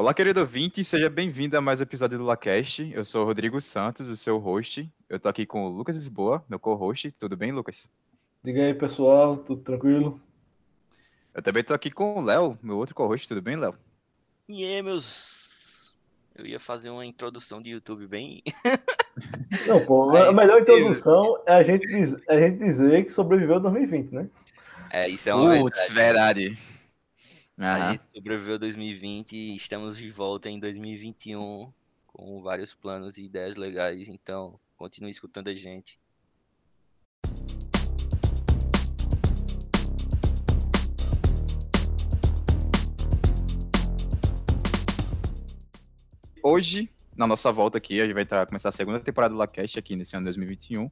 Olá, querido ouvinte, seja bem-vindo a mais um episódio do LaCast. Eu sou o Rodrigo Santos, o seu host. Eu tô aqui com o Lucas Lisboa, meu co-host. Tudo bem, Lucas? Diga aí, pessoal, tudo tranquilo? Eu também tô aqui com o Léo, meu outro co-host. Tudo bem, Léo? E aí, meus. Eu ia fazer uma introdução de YouTube bem. Não, pô, a melhor introdução é a gente, diz, é a gente dizer que sobreviveu 2020, né? É, isso é uma Putz, verdade. verdade. A Aham. gente sobreviveu 2020 e estamos de volta em 2021 com vários planos e ideias legais. Então, continue escutando a gente. Hoje, na nossa volta aqui, a gente vai entrar, começar a segunda temporada do LaCast aqui nesse ano 2021.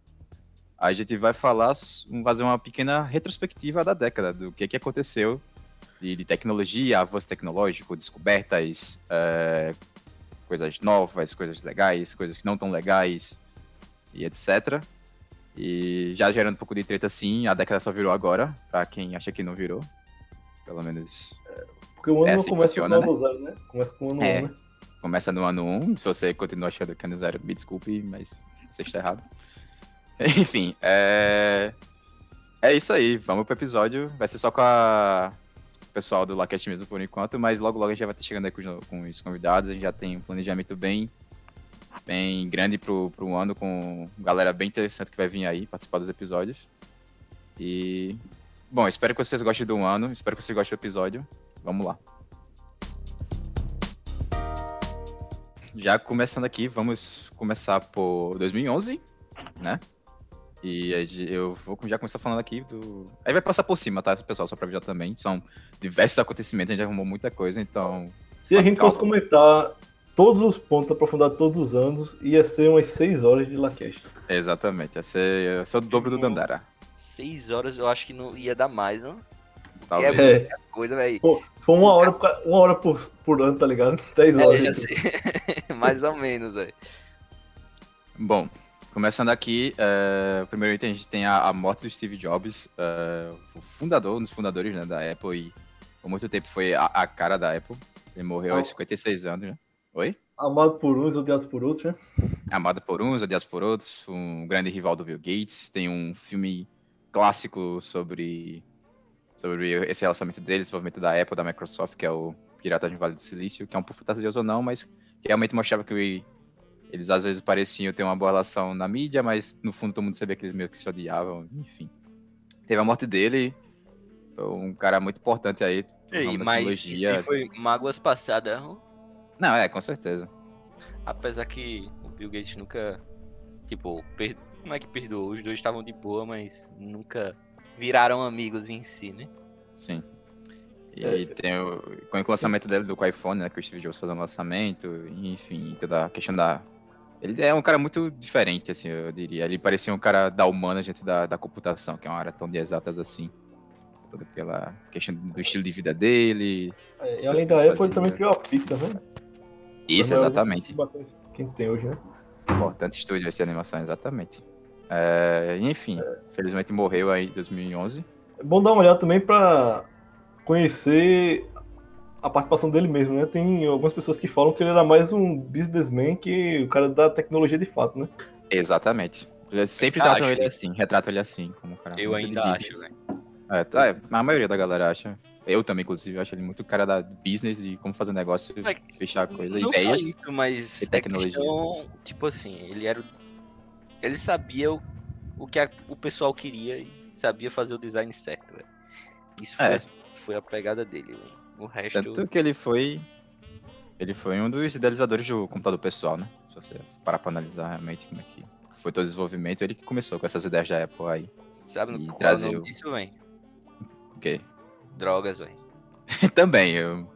A gente vai falar, fazer uma pequena retrospectiva da década, do que, que aconteceu de, de tecnologia, avanço tecnológico, descobertas, é, coisas novas, coisas legais, coisas que não tão legais, e etc. E já gerando um pouco de treta, sim, a década só virou agora, pra quem acha que não virou. Pelo menos Porque o ano É assim começa funciona, com o ano zero, né? Começa com o ano É. 1, né? Começa no ano 1, se você continua achando que é ano 0, me desculpe, mas você está errado. Enfim, é... É isso aí, vamos pro episódio. Vai ser só com a... pessoal do Laquete mesmo por enquanto, mas logo logo a gente vai estar chegando aí com os, com os convidados. A gente já tem um planejamento bem, bem grande pro, pro ano, com galera bem interessante que vai vir aí participar dos episódios. E... Bom, espero que vocês gostem do ano, espero que vocês gostem do episódio. Vamos lá. Já começando aqui, vamos começar por 2011, né? E eu vou já começar falando aqui do. Aí vai passar por cima, tá, pessoal? Só pra avisar também. São diversos acontecimentos, a gente arrumou muita coisa, então. Se a gente Calma. fosse comentar todos os pontos, aprofundar todos os anos, ia ser umas 6 horas de LaCast. Exatamente, ia ser, ia ser o dobro do Dandara. Seis horas eu acho que não ia dar mais, não? Talvez. É É, coisa, velho. pô, se for uma hora, uma hora por, por ano, tá ligado? 10 É, horas. já sei. Mais ou menos, velho. Bom, começando aqui, é, primeiro item a gente tem a, a morte do Steve Jobs, é, o fundador, um dos fundadores né, da Apple, e por muito tempo foi a, a cara da Apple. Ele morreu aos Oh. 56 anos, né? Oi? Amado por uns, odiados por outros, né? amado por uns, odiado por outros, um grande rival do Bill Gates. Tem um filme clássico sobre, sobre esse relacionamento deles, desenvolvimento da Apple, da Microsoft, que é o Piratas no Vale do Silício, que é um pouco fantasioso ou não, mas que realmente mostrava que eles às vezes pareciam ter uma boa relação na mídia, mas no fundo todo mundo sabia que eles meio que se odiavam, enfim. Teve a morte dele, foi um cara muito importante aí, Ei, mas isso foi mágoas passadas. não? Não, é, com certeza. Apesar que o Bill Gates nunca. Tipo, per... não é que perdoou, os dois estavam de boa, mas nunca viraram amigos em si, né? Sim. E É, aí sim. tem o, com o lançamento dele do iPhone, né? Que o Steve Jobs fazendo o lançamento, enfim, toda a questão da. Ele é um cara muito diferente, assim, eu diria. Ele parecia um cara da humana dentro da, da computação, que é uma área tão de exatas assim. Toda aquela questão do estilo de vida dele. É, e além da Apple, também criou a Pixar, né? Isso, uma- exatamente. Quem tem hoje, né? Importante estúdio de animação, exatamente. É, enfim, felizmente morreu aí em 2011. É bom dar uma olhada também pra conhecer a participação dele mesmo, né? Tem algumas pessoas que falam que ele era mais um businessman que o cara da tecnologia de fato, né? Exatamente. Eu sempre Eu tratam acho. ele assim, retratam ele assim, como um cara Eu ainda acho, velho. É, é, a maioria da galera acha. Eu também, inclusive, acho ele muito cara da business, de como fazer negócio, Mas fechar coisa, Não ideias. só isso, mas e é tecnologia. questão, tipo assim, ele era o- ele sabia o, o que a- o pessoal queria e sabia fazer o design certo, velho. Isso foi, É. foi a pegada dele, velho. O resto Tanto que ele foi. Ele foi um dos idealizadores do computador pessoal, né? Se você parar pra analisar realmente como é que foi todo o desenvolvimento, ele que começou com essas ideias da Apple aí. sabe e qual é o trazer nome o-? Ok. Drogas, velho. Também, eu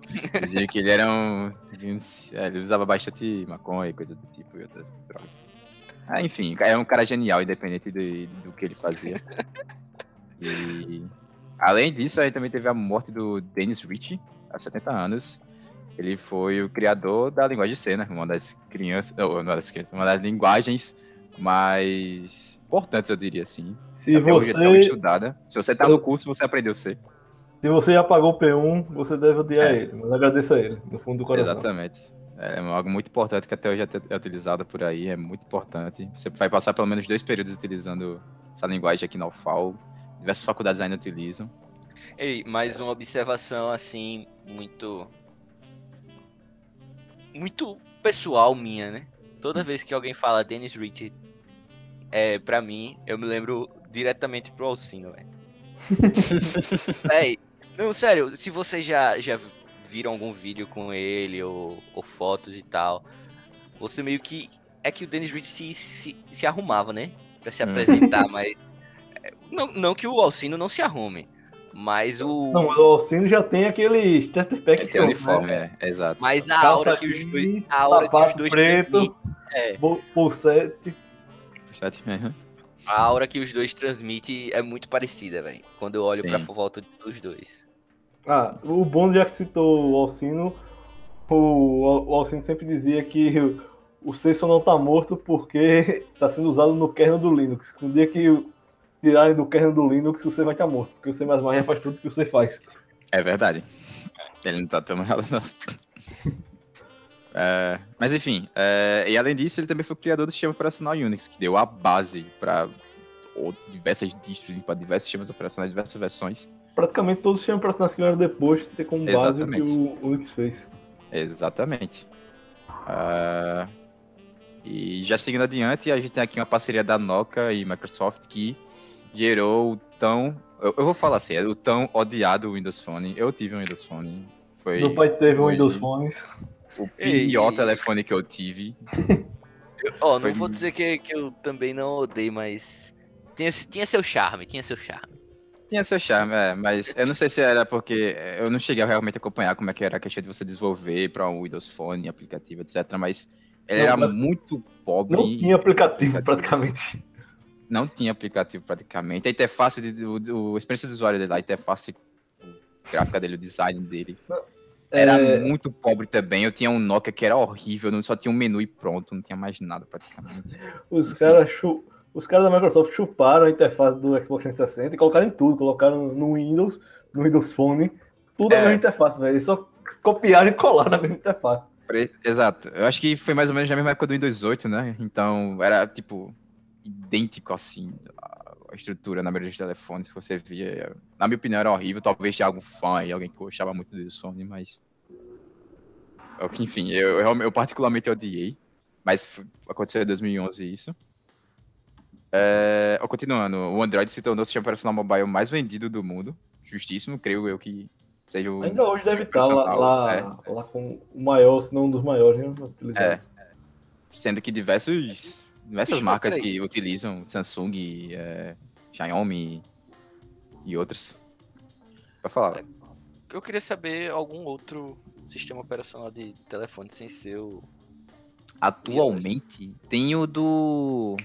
dizia que ele era um. Ele usava bastante maconha e coisa do tipo e outras drogas. Ah, enfim, é um cara genial, independente do, do que ele fazia. E além disso, aí também teve a morte do Dennis Ritchie, há 70 anos. Ele foi o criador da linguagem C, né? Uma das crianças. Não, uma das crianças, uma das linguagens mais importantes, eu diria assim. Se tão você. estudada. Se você tá no curso, você aprendeu C. Se você já pagou o P1, você deve odiar É. ele, mas agradeça a ele, no fundo do coração. Exatamente. É algo muito importante que até hoje é é utilizado por aí, é muito importante. Você vai passar pelo menos dois períodos utilizando essa linguagem aqui na UFAL. Diversas faculdades ainda utilizam. Ei, mais uma observação assim, muito. Muito pessoal minha, né? Toda vez que alguém fala Dennis Ritchie, é, pra mim, eu me lembro diretamente pro Alcino, velho. Véi, não, sério, se vocês já, já viram algum vídeo com ele ou, ou fotos e tal, você meio que. É que o Dennis Ritchie se, se, se arrumava, né? Pra se Hum. apresentar, mas. É, Não, não que o Alcino não se arrume, mas o. Não, o Alcino já tem aquele Starterpack Tem uniforme, é, exato. Mas a Calça aura que os dois. A aura que os dois preto. transmitem. É, Pulsete. Uhum. a aura que os dois transmitem é muito parecida, velho. Quando eu olho pra Sim. volta dos dois. Ah, o bom já que citou o Alcino, o, o Alcino sempre dizia que o, só não tá morto porque tá sendo usado no kernel do Linux. No dia que tirarem do kernel do Linux, o C vai estar morto, porque o C já faz tudo que o C faz. É verdade. Ele não tá tão errado, não. É, mas enfim, é, e além disso, ele também foi o criador do sistema operacional Unix, que deu a base para diversas distros, para diversos sistemas operacionais, diversas versões. Praticamente todos os sistemas operacionais que vieram depois ter como base o que o Unix fez. Exatamente. Ah, e já seguindo adiante, a gente tem aqui uma parceria da Nokia e Microsoft que gerou o tão. Eu, eu vou falar assim, é o tão odiado Windows Phone. Eu tive um Windows Phone. Foi Meu pai teve um Windows Phones. o pior e- telefone que eu tive. Ó, não Foi- vou dizer que, que eu também não odeio, mas. Tinha, tinha seu charme, tinha seu charme. Tinha seu charme, é, mas eu não sei se era porque eu não cheguei a realmente acompanhar como é que era a questão de você desenvolver para um Windows Phone, aplicativo, etc. Mas ele Não, era mas muito pobre. Não tinha aplicativo, praticamente. Não tinha aplicativo praticamente. A interface, de, o, a experiência do usuário dele, a interface gráfica dele, o design dele. Era É, muito pobre também. Eu tinha um Nokia que era horrível, não só tinha um menu e pronto, não tinha mais nada praticamente. Os caras chu- os caras da Microsoft chuparam a interface do Xbox 360 e colocaram em tudo. Colocaram no Windows, no Windows Phone, tudo É. na mesma interface, velho. Eles só copiaram e colaram na mesma interface. Exato. Eu acho que foi mais ou menos na mesma época do Windows 8, né? Então era tipo idêntico assim a estrutura na maioria dos telefones que você via. Na minha opinião era horrível. Talvez tinha algum fã aí, alguém que gostava muito do Sony, mas. Enfim, eu, eu, eu particularmente odiei. Mas aconteceu em 2011 isso. É, continuando, o Android se tornou o sistema operacional mobile mais vendido do mundo. Justíssimo, creio eu que seja o. Ainda hoje deve sistema estar lá, lá, lá com o maior, se não um dos maiores, né? É. Sendo que diversos, diversas Bicho, marcas que utilizam Samsung, é, Xiaomi e outros. Vai falar. Eu queria saber algum outro sistema operacional de telefone sem ser o. Atualmente tem o do.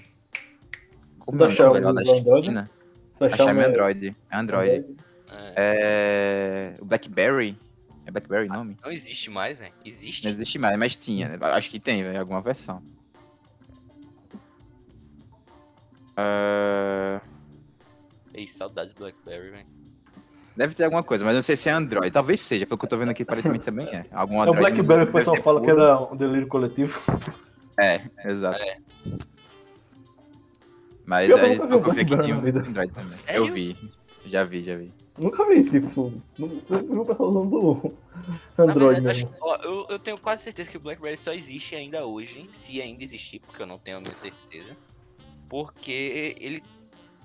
Como Da é o nome, da Android? China? Da A Xiaomi é- Android. É Android. é, É... O BlackBerry. É BlackBerry o nome? Não existe mais, né? Existe? Não existe mais, mas tinha. né? Acho que tem, alguma versão. É, Ei, saudades do Blackberry, velho. Deve ter alguma coisa, mas não sei se é Android. Talvez seja, pelo que eu tô vendo aqui, aparentemente também é. Algum É o Android Blackberry que o pessoal fala que puro. era um delírio coletivo. É, exato. É. Mas Eu aí nunca vi um eu vi que Blackberry tinha um vida. Android também. Sério? Eu vi. Já vi, já vi. Nunca vi, tipo, não sempre vi o pessoal usando Android verdade, mesmo. acho- ó, eu, eu tenho quase certeza que o BlackBerry só existe ainda hoje, se ainda existir, porque eu não tenho a minha certeza. Porque ele,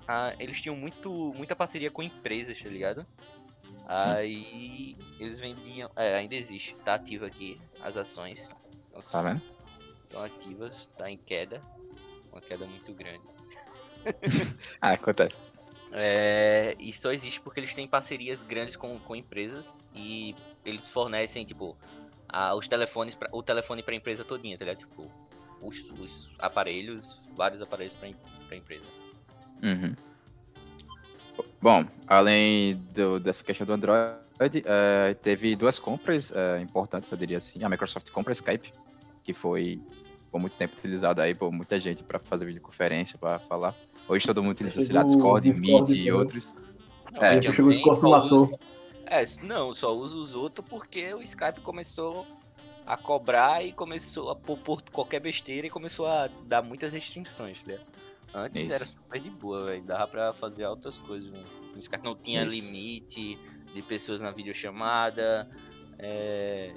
ah, eles tinham muito, muita parceria com empresas, tá ligado? Aí eles vendiam. É, ainda existe, tá ativo aqui as ações. Tá vendo? Estão ativas, tá em queda. Uma queda muito grande. Ah, acontece. É, e só existe porque eles têm parcerias grandes com, com empresas e eles fornecem, tipo, a- os telefones, pra, o telefone pra empresa todinha, tá ligado? Tipo, os, os aparelhos, vários aparelhos em- pra empresa. Uhum. Bom, além do- dessa questão do Android, eh, teve duas compras eh, importantes, eu diria assim. A Microsoft compra a Skype, que foi por muito tempo utilizado aí por muita gente para fazer videoconferência, para falar. Hoje todo mundo utiliza, sei lá, Discord, Discord Meet e outros. Não, É, mas Depois chegou o também Discord só matou. usa- É, não, só uso os outros porque o Skype começou a cobrar e começou a pôr, pôr qualquer besteira e começou a dar muitas restrições, né? Antes Isso. era super de boa, velho. Dava pra fazer outras coisas Skype. Não tinha Isso. limite de pessoas na videochamada. É...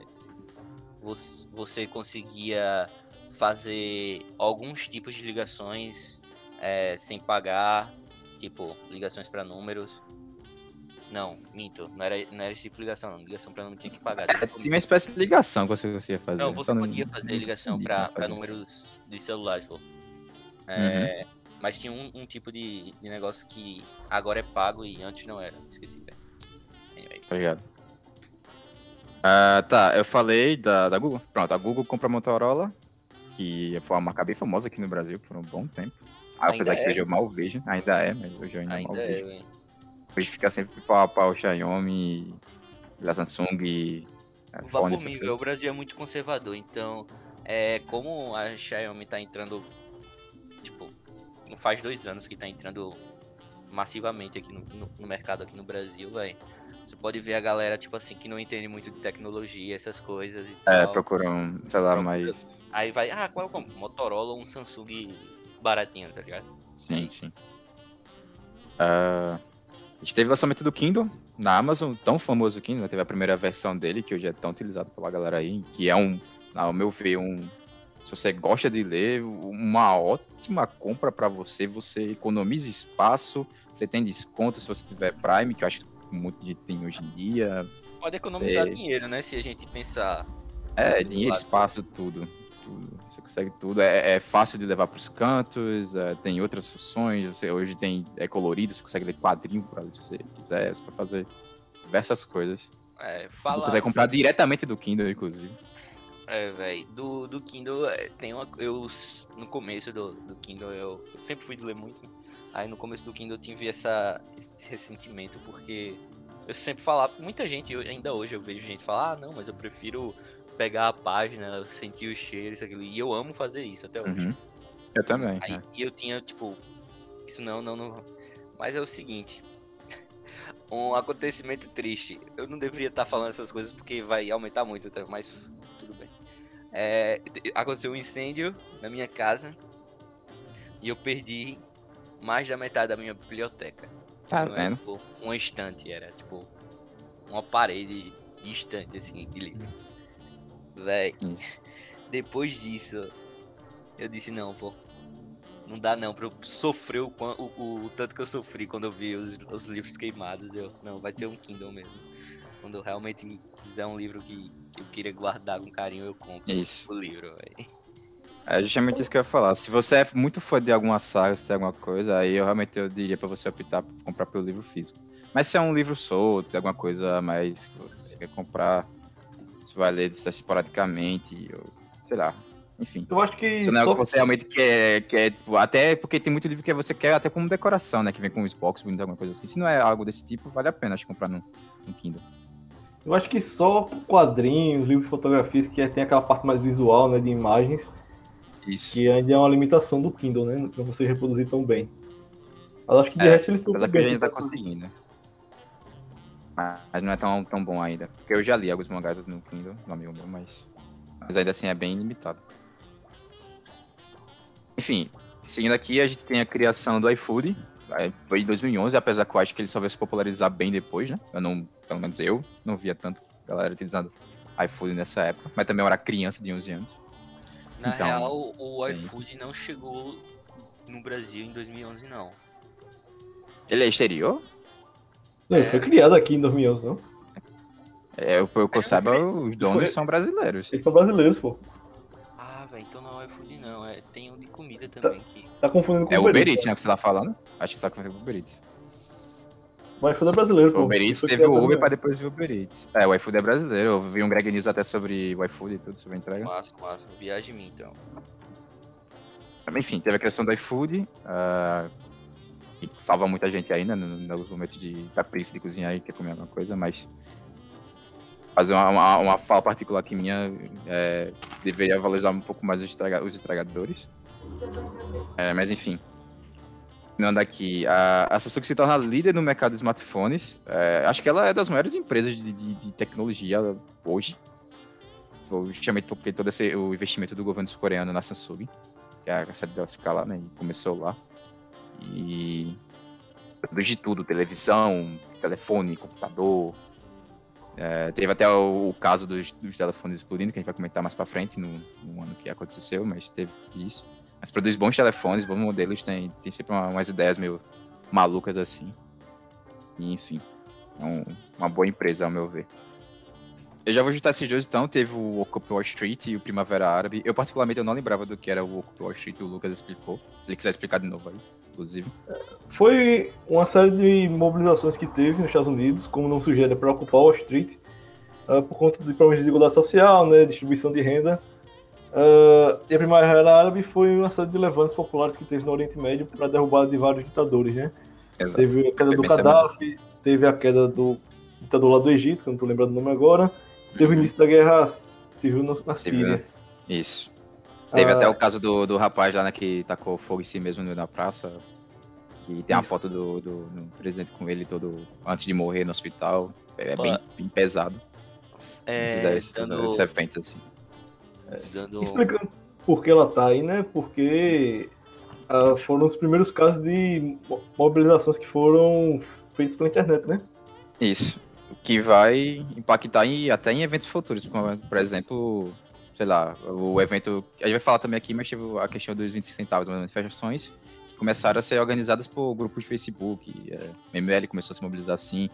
Você, você conseguia fazer alguns tipos de ligações é, sem pagar, tipo, ligações pra números. Não, minto, não era, não era esse tipo de ligação, não. Ligação pra número tinha que pagar. É, tinha uma espécie de ligação que você conseguia fazer. Não, você podia fazer não ligação pra, pra números de celulares, pô. É, Mas tinha um, um tipo de, de negócio que agora é pago e antes não era. Esqueci, velho. Anyway. Tá ligado? Ah, tá, eu falei da, da Google. Pronto, a Google compra a Motorola, que foi uma marca bem famosa aqui no Brasil por um bom tempo. Ah, apesar que é. hoje eu mal vejo. Ainda é, mas hoje eu ainda, mal Ainda é, vejo. velho. Hoje fica sempre pau a pau Xiaomi, da Samsung e Vá velho. O. Brasil é muito conservador, então é como a Xiaomi tá entrando, tipo, não faz dois anos que tá entrando massivamente aqui no, no- no mercado aqui no Brasil, velho. Você pode ver a galera, tipo assim, que não entende muito de tecnologia, essas coisas e É, tal. procura um celular mais. Aí vai, ah, qual é o como? Motorola ou um Samsung baratinho, tá ligado? Sim, sim. Ah, a gente teve o lançamento do Kindle na Amazon, tão famoso o Kindle, né? teve a primeira versão dele, que hoje é tão utilizado pela galera aí, que é um, ao meu ver, um. Se você gosta de ler, uma ótima compra para você. Você economiza espaço, você tem desconto se você tiver Prime, que eu acho que muita gente tem hoje em dia. Pode economizar É. dinheiro, né? Se a gente pensar. É, dinheiro, espaço, tudo. Tudo. Você consegue tudo. É, é fácil de levar para os cantos, é, tem outras funções. Você, hoje tem é colorido, você consegue ler quadrinho por ali se você quiser. Você pode fazer diversas coisas. É, Você fala. consegue comprar diretamente do Kindle, inclusive. É, velho. Do, do Kindle, é, tem uma. Eu, no começo do, do Kindle, eu, eu sempre fui de ler muito. né? Aí no começo do Kindle eu tive essa, esse ressentimento, porque eu sempre falava. Muita gente, eu- ainda hoje eu vejo gente falar, ah, não, mas eu prefiro pegar a página, sentir o cheiro, isso, aquilo. E eu amo fazer isso até hoje. Uhum. Eu também. Aí é. e eu tinha, tipo, isso não, não, não. Mas é o seguinte. Um acontecimento triste. Eu não deveria estar falando essas coisas porque vai aumentar muito, tá? mas tudo bem. É, te- aconteceu um incêndio na minha casa e eu perdi mais da metade da minha biblioteca. Tá Não era, vendo? tipo, uma estante, era tipo uma parede de estante, assim, de livro. Véi, depois disso, eu disse, não, pô. Não dá não pra eu sofrer o, o, o- tanto que eu sofri quando eu vi os, os livros queimados. Eu, não, vai ser um Kindle mesmo. Quando eu realmente quiser um livro que, que eu queira guardar com carinho, eu compro Isso. o livro, velho. É justamente isso que eu ia falar. Se você é muito fã de alguma saga, se tem alguma coisa, aí eu realmente eu diria pra você optar por comprar pelo livro físico. Mas se é um livro solto, alguma coisa mais que você quer comprar, você vai ler esporadicamente, ou sei lá. Enfim. Eu acho que Isso não é só- que você realmente quer, quer tipo, até porque tem muito livro que você quer até como decoração, né? Que vem com um Xbox, bonito, alguma coisa assim. Se não é algo desse tipo, vale a pena acho, comprar no, no Kindle. Eu acho que só quadrinhos, livros de fotografias, que tem aquela parte mais visual, né, de imagens, Isso. que ainda é uma limitação do Kindle, né, não você reproduzir tão bem. Mas acho que de É, resto eles bem. gente tá conseguindo. Mas não é tão, tão bom ainda. Porque eu já li alguns mangás no Kindle, no amigo meu, mas. Mas ainda assim é bem limitado. Enfim, seguindo aqui, a gente tem a criação do iFood. Aí Foi em 2011, apesar que eu acho que ele só veio se popularizar bem depois, né? Eu não, pelo menos eu, não via tanto galera utilizando iFood nessa época. Mas também eu era criança de 11 anos. Na Então, real, o é iFood não chegou no Brasil em 2011, não. Ele é exterior? Não, ele foi criado aqui em 2011, não? É, o que eu É, saiba, os donos foi- são brasileiros. Eles são brasileiros, pô. Ah, velho, então não é o iFood, não. É, tem um de comida também que. Tá confundindo com É o Uber Uber Eats, né, que você tá falando? Acho que só que foi o Uber Eats. O iFood é brasileiro, O pô. Uber Ele Eats teve o Uber também. pra depois vir o Uber Eats. É, o iFood é brasileiro. Eu vi um Greg News até sobre o iFood e tudo, sobre a entrega. Massa, massa. Viagem em mim, então. Enfim, teve a criação do iFood. ah, que salva muita gente aí, né? no- Nos momentos de capricho de cozinhar e quer comer alguma coisa, mas. Fazer uma, uma, uma fala particular aqui minha, é, deveria valorizar um pouco mais os, estraga- os entregadores. É, mas enfim. Continuando aqui, a, a Samsung se torna líder no mercado de smartphones. É, acho que ela é das maiores empresas de, de, de tecnologia hoje. Justamente porque todo esse, o investimento do governo sul-coreano na Samsung. Que a sede dela fica lá, né? E começou lá. E. de tudo: televisão, telefone, computador. É, teve até o, o caso dos, dos, telefones explodindo, que a gente vai comentar mais pra frente no, no ano que aconteceu, mas teve isso. Mas produz bons telefones, bons modelos, tem, tem sempre uma, umas ideias meio malucas assim. E, enfim, é um, uma boa empresa, ao meu ver. Eu já vou juntar esses dois, então. Teve o Occupy Wall Street e o Primavera Árabe. Eu, particularmente, eu não lembrava do que era o Occupy Wall Street, o Lucas explicou. Se ele quiser explicar de novo aí, inclusive. Foi uma série de mobilizações que teve nos Estados Unidos, como não sugere, para ocupar Wall Street, uh, por conta de problemas de desigualdade social, né, distribuição de renda Uh, e a Primavera Árabe foi uma série de levantes populares que teve no Oriente Médio para derrubar de vários ditadores, né? Exato. Teve a queda foi do Gaddafi, teve a queda do ditador lá do Egito, que eu não estou lembrando o nome agora, teve o início da guerra civil na Síria. Isso. Teve uh, até o caso do, do rapaz lá né, que tacou fogo em si mesmo na praça, que tem uma foto do, do, do, presidente com ele todo antes de morrer no hospital. É bem, bem pesado. É, esses, dando... esses eventos assim. É, dando... Explicando por que ela tá aí, né? Porque uh, foram os primeiros casos de mobilizações que foram feitos pela internet, né? Isso. Que vai impactar em, até em eventos futuros. Por exemplo, sei lá, o evento. A gente vai falar também aqui, mas teve a questão dos 25 centavos, manifestações que começaram a ser organizadas por grupos de Facebook. É, ML começou a se mobilizar assim.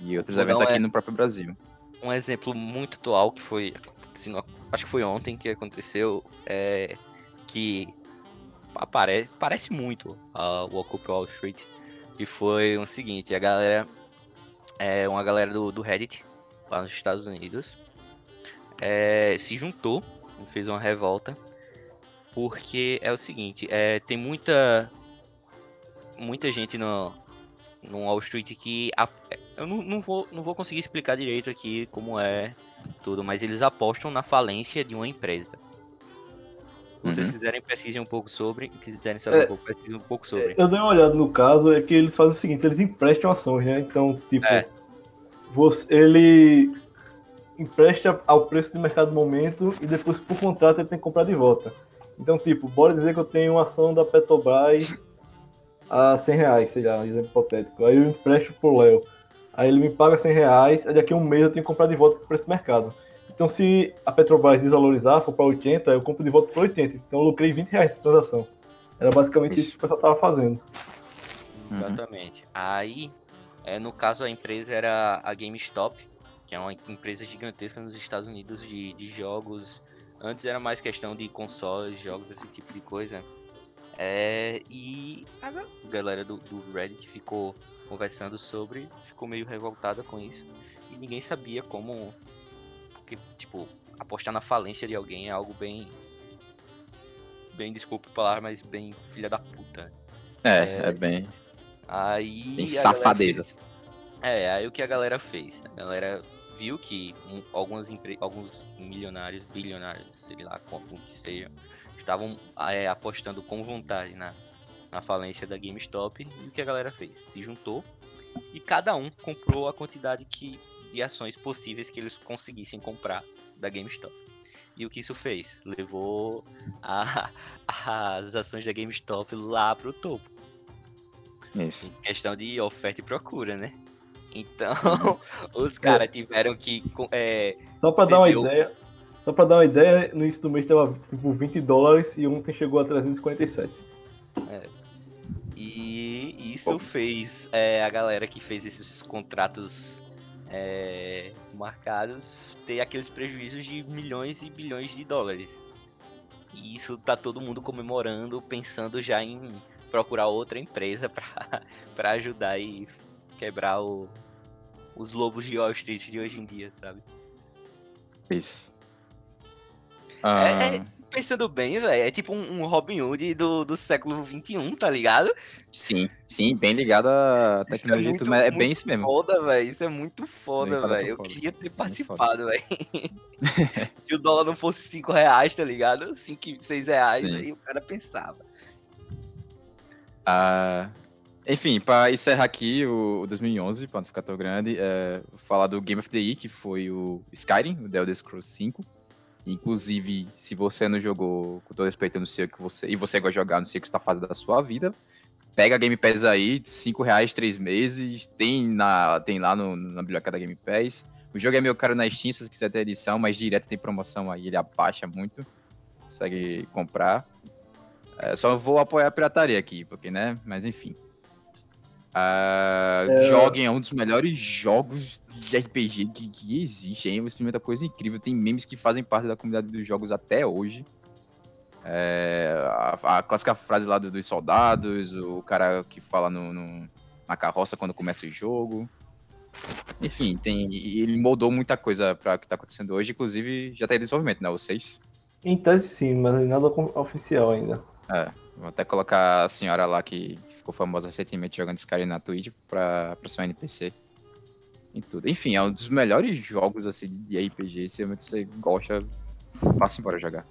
E outros eventos aqui é... no próprio Brasil um exemplo muito atual que foi acontecendo, acho que foi ontem que aconteceu, é que aparece, parece muito uh, o Occupy Wall Street, que foi o seguinte, a galera, é, uma galera do, do Reddit, lá nos Estados Unidos, é, se juntou, fez uma revolta, porque é o seguinte, é, tem muita muita gente no, no Wall Street que a, eu não, não, vou, não vou conseguir explicar direito aqui como é tudo, mas eles apostam na falência de uma empresa. Se vocês uhum. quiserem, pesquisem um pouco sobre. Se quiserem saber é, um pouco, pesquisem um pouco sobre. Eu dei uma olhada no caso, é que eles fazem o seguinte: eles emprestam ações, né? Então, tipo, é. você, ele empresta ao preço de mercado do momento e depois, por contrato, ele tem que comprar de volta. Então, tipo, bora dizer que eu tenho uma ação da Petrobras a 100 reais, sei lá, um exemplo hipotético. Aí eu empresto pro Léo. Aí ele me paga 100 reais, aí daqui a um mês eu tenho que comprar de volta pro preço mercado. Então se a Petrobras desvalorizar, for para 80, eu compro de volta por 80. Então eu lucrei 20 reais de transação. Era basicamente isso, isso que o pessoal tava fazendo. Exatamente. Uhum. Aí, é, no caso, a empresa era a GameStop, que é uma empresa gigantesca nos Estados Unidos de, de jogos. Antes era mais questão de consoles, jogos, esse tipo de coisa. É, e a galera do, do Reddit ficou conversando sobre, ficou meio revoltada com isso. E ninguém sabia como. Porque, tipo, apostar na falência de alguém é algo bem. Bem, desculpe a palavra, mas bem filha da puta. É, é, é bem. Aí. Bem safadeza. Fez... É, aí o que a galera fez? A galera viu que um, algumas empre... alguns milionários, bilionários, sei lá, como que seja, estavam é, apostando com vontade na, na falência da GameStop. E o que a galera fez? Se juntou e cada um comprou a quantidade que, de ações possíveis que eles conseguissem comprar da GameStop. E o que isso fez? Levou a, as ações da GameStop lá pro topo. Isso. Em questão de oferta e procura, né? Então, os caras tiveram que. É, Só para dar uma ideia, só pra dar uma ideia, no início do mês tava tipo 20 dólares e ontem chegou a 347. É. E isso fez é, a galera que fez esses contratos é, marcados ter aqueles prejuízos de milhões e bilhões de dólares. E isso tá todo mundo comemorando, pensando já em procurar outra empresa para ajudar e quebrar o, os lobos de Wall Street de hoje em dia, sabe? Isso. Ah. É, é, pensando bem, velho, é tipo um, um, Robin Hood do, do século XXI, tá ligado? Sim, sim, bem ligado à tecnologia, isso é, muito, mas é bem isso mesmo. foda, velho, isso é muito foda, velho. Eu queria ter participado, velho. Se o dólar não fosse 5 reais, tá ligado? 5, 6 reais, sim. aí o cara pensava. Ah, enfim, para encerrar aqui o, o 2011, para não ficar tão grande, é, falar do Game of the Year, que foi o Skyrim, o The Elder Scrolls 5. Inclusive, se você não jogou, com todo respeito, eu não sei o que você. E você gosta de jogar, não sei o que está fazendo da sua vida. Pega a Game Pass aí, 5 reais, 3 meses. Tem, na, tem lá no, na biblioteca da Game Pass. O jogo é meio caro na Steam, se você quiser ter edição, mas direto tem promoção aí, ele abaixa muito. Consegue comprar. É, só vou apoiar a pirataria aqui, porque, né? Mas enfim. Uh, é... Joguem, é um dos melhores jogos de RPG que, que existe. É uma experimenta coisa incrível. Tem memes que fazem parte da comunidade dos jogos até hoje. É, a, a, clássica frase lá do, dos soldados, o cara que fala no, no, na carroça quando começa o jogo. Enfim, tem, ele moldou muita coisa para o que está acontecendo hoje. Inclusive, já tem desenvolvimento, né? Vocês? Em tese sim, mas nada oficial ainda. É, vou até colocar a senhora lá que ficou famosa recentemente jogando Skyrim na Twitch pra, pra ser um NPC. Em tudo. Enfim, é um dos melhores jogos assim, de RPG. Se você gosta, passa embora jogar.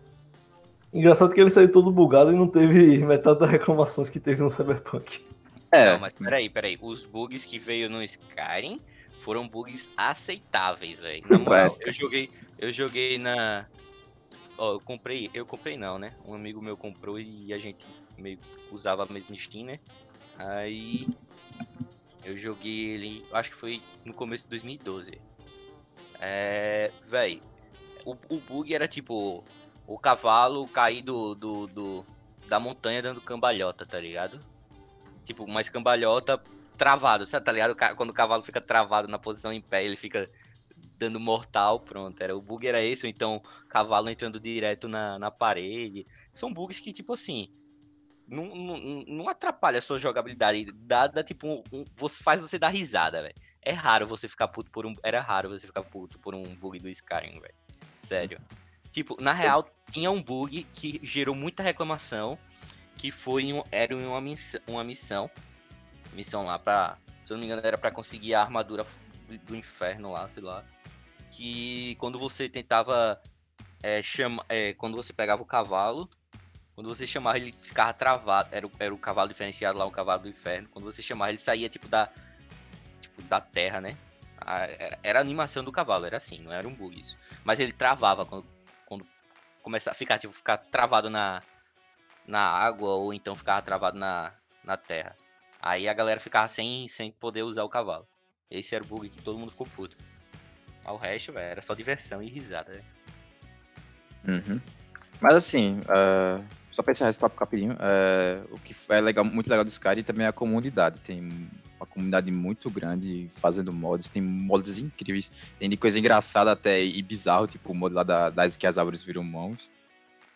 Engraçado que ele saiu todo bugado e não teve metade das reclamações que teve no Cyberpunk. É. Não, mas peraí, peraí. Os bugs que veio no Skyrim foram bugs aceitáveis, velho. Na moral, eu joguei, eu joguei na. Ó, eu comprei, eu comprei não, né? Um amigo meu comprou e a gente meio usava a mesma skin, né? Aí eu joguei ele, acho que foi no começo de 2012. É, véi, o, o bug era tipo o cavalo cair do, do, do, da montanha dando cambalhota, tá ligado? Tipo, uma cambalhota travado, sabe, tá ligado? Quando o cavalo fica travado na posição em pé, ele fica dando mortal, pronto. Era, o bug era esse, ou então cavalo entrando direto na, na parede. São bugs que, tipo assim, não, não, não atrapalha a sua jogabilidade. Dá, dá tipo, um, você faz você dar risada, velho. É raro você ficar puto por um. Era raro você ficar puto por um bug do Skyrim, velho. Sério. Tipo, na real, tinha um bug que gerou muita reclamação. Que foi um, era uma, miss, uma missão. Missão lá pra. Se eu não me engano, era pra conseguir a armadura do inferno lá, sei lá. Que quando você tentava. É, chama, é, quando você pegava o cavalo quando você chamava, ele ficava travado. Era era o cavalo diferenciado lá, o cavalo do inferno. Quando você chamava, ele saía tipo da. Tipo, da terra, né? Era, era a animação do cavalo, era assim, não era um bug isso. Mas ele travava quando, quando começava a ficar, tipo, ficar travado na, na água ou então ficava travado na, na terra. Aí a galera ficava sem, sem poder usar o cavalo. Esse era o bug que todo mundo ficou puto. Mas o resto, velho, era só diversão e risada, velho. Uhum. Mas assim, uh, só pra encerrar esse tópico rapidinho, uh, o que é legal, muito legal do Skyrim também é a comunidade. Tem uma comunidade muito grande fazendo mods, tem mods incríveis, tem de coisa engraçada até e bizarro, tipo o mod lá da, das que as árvores viram mãos,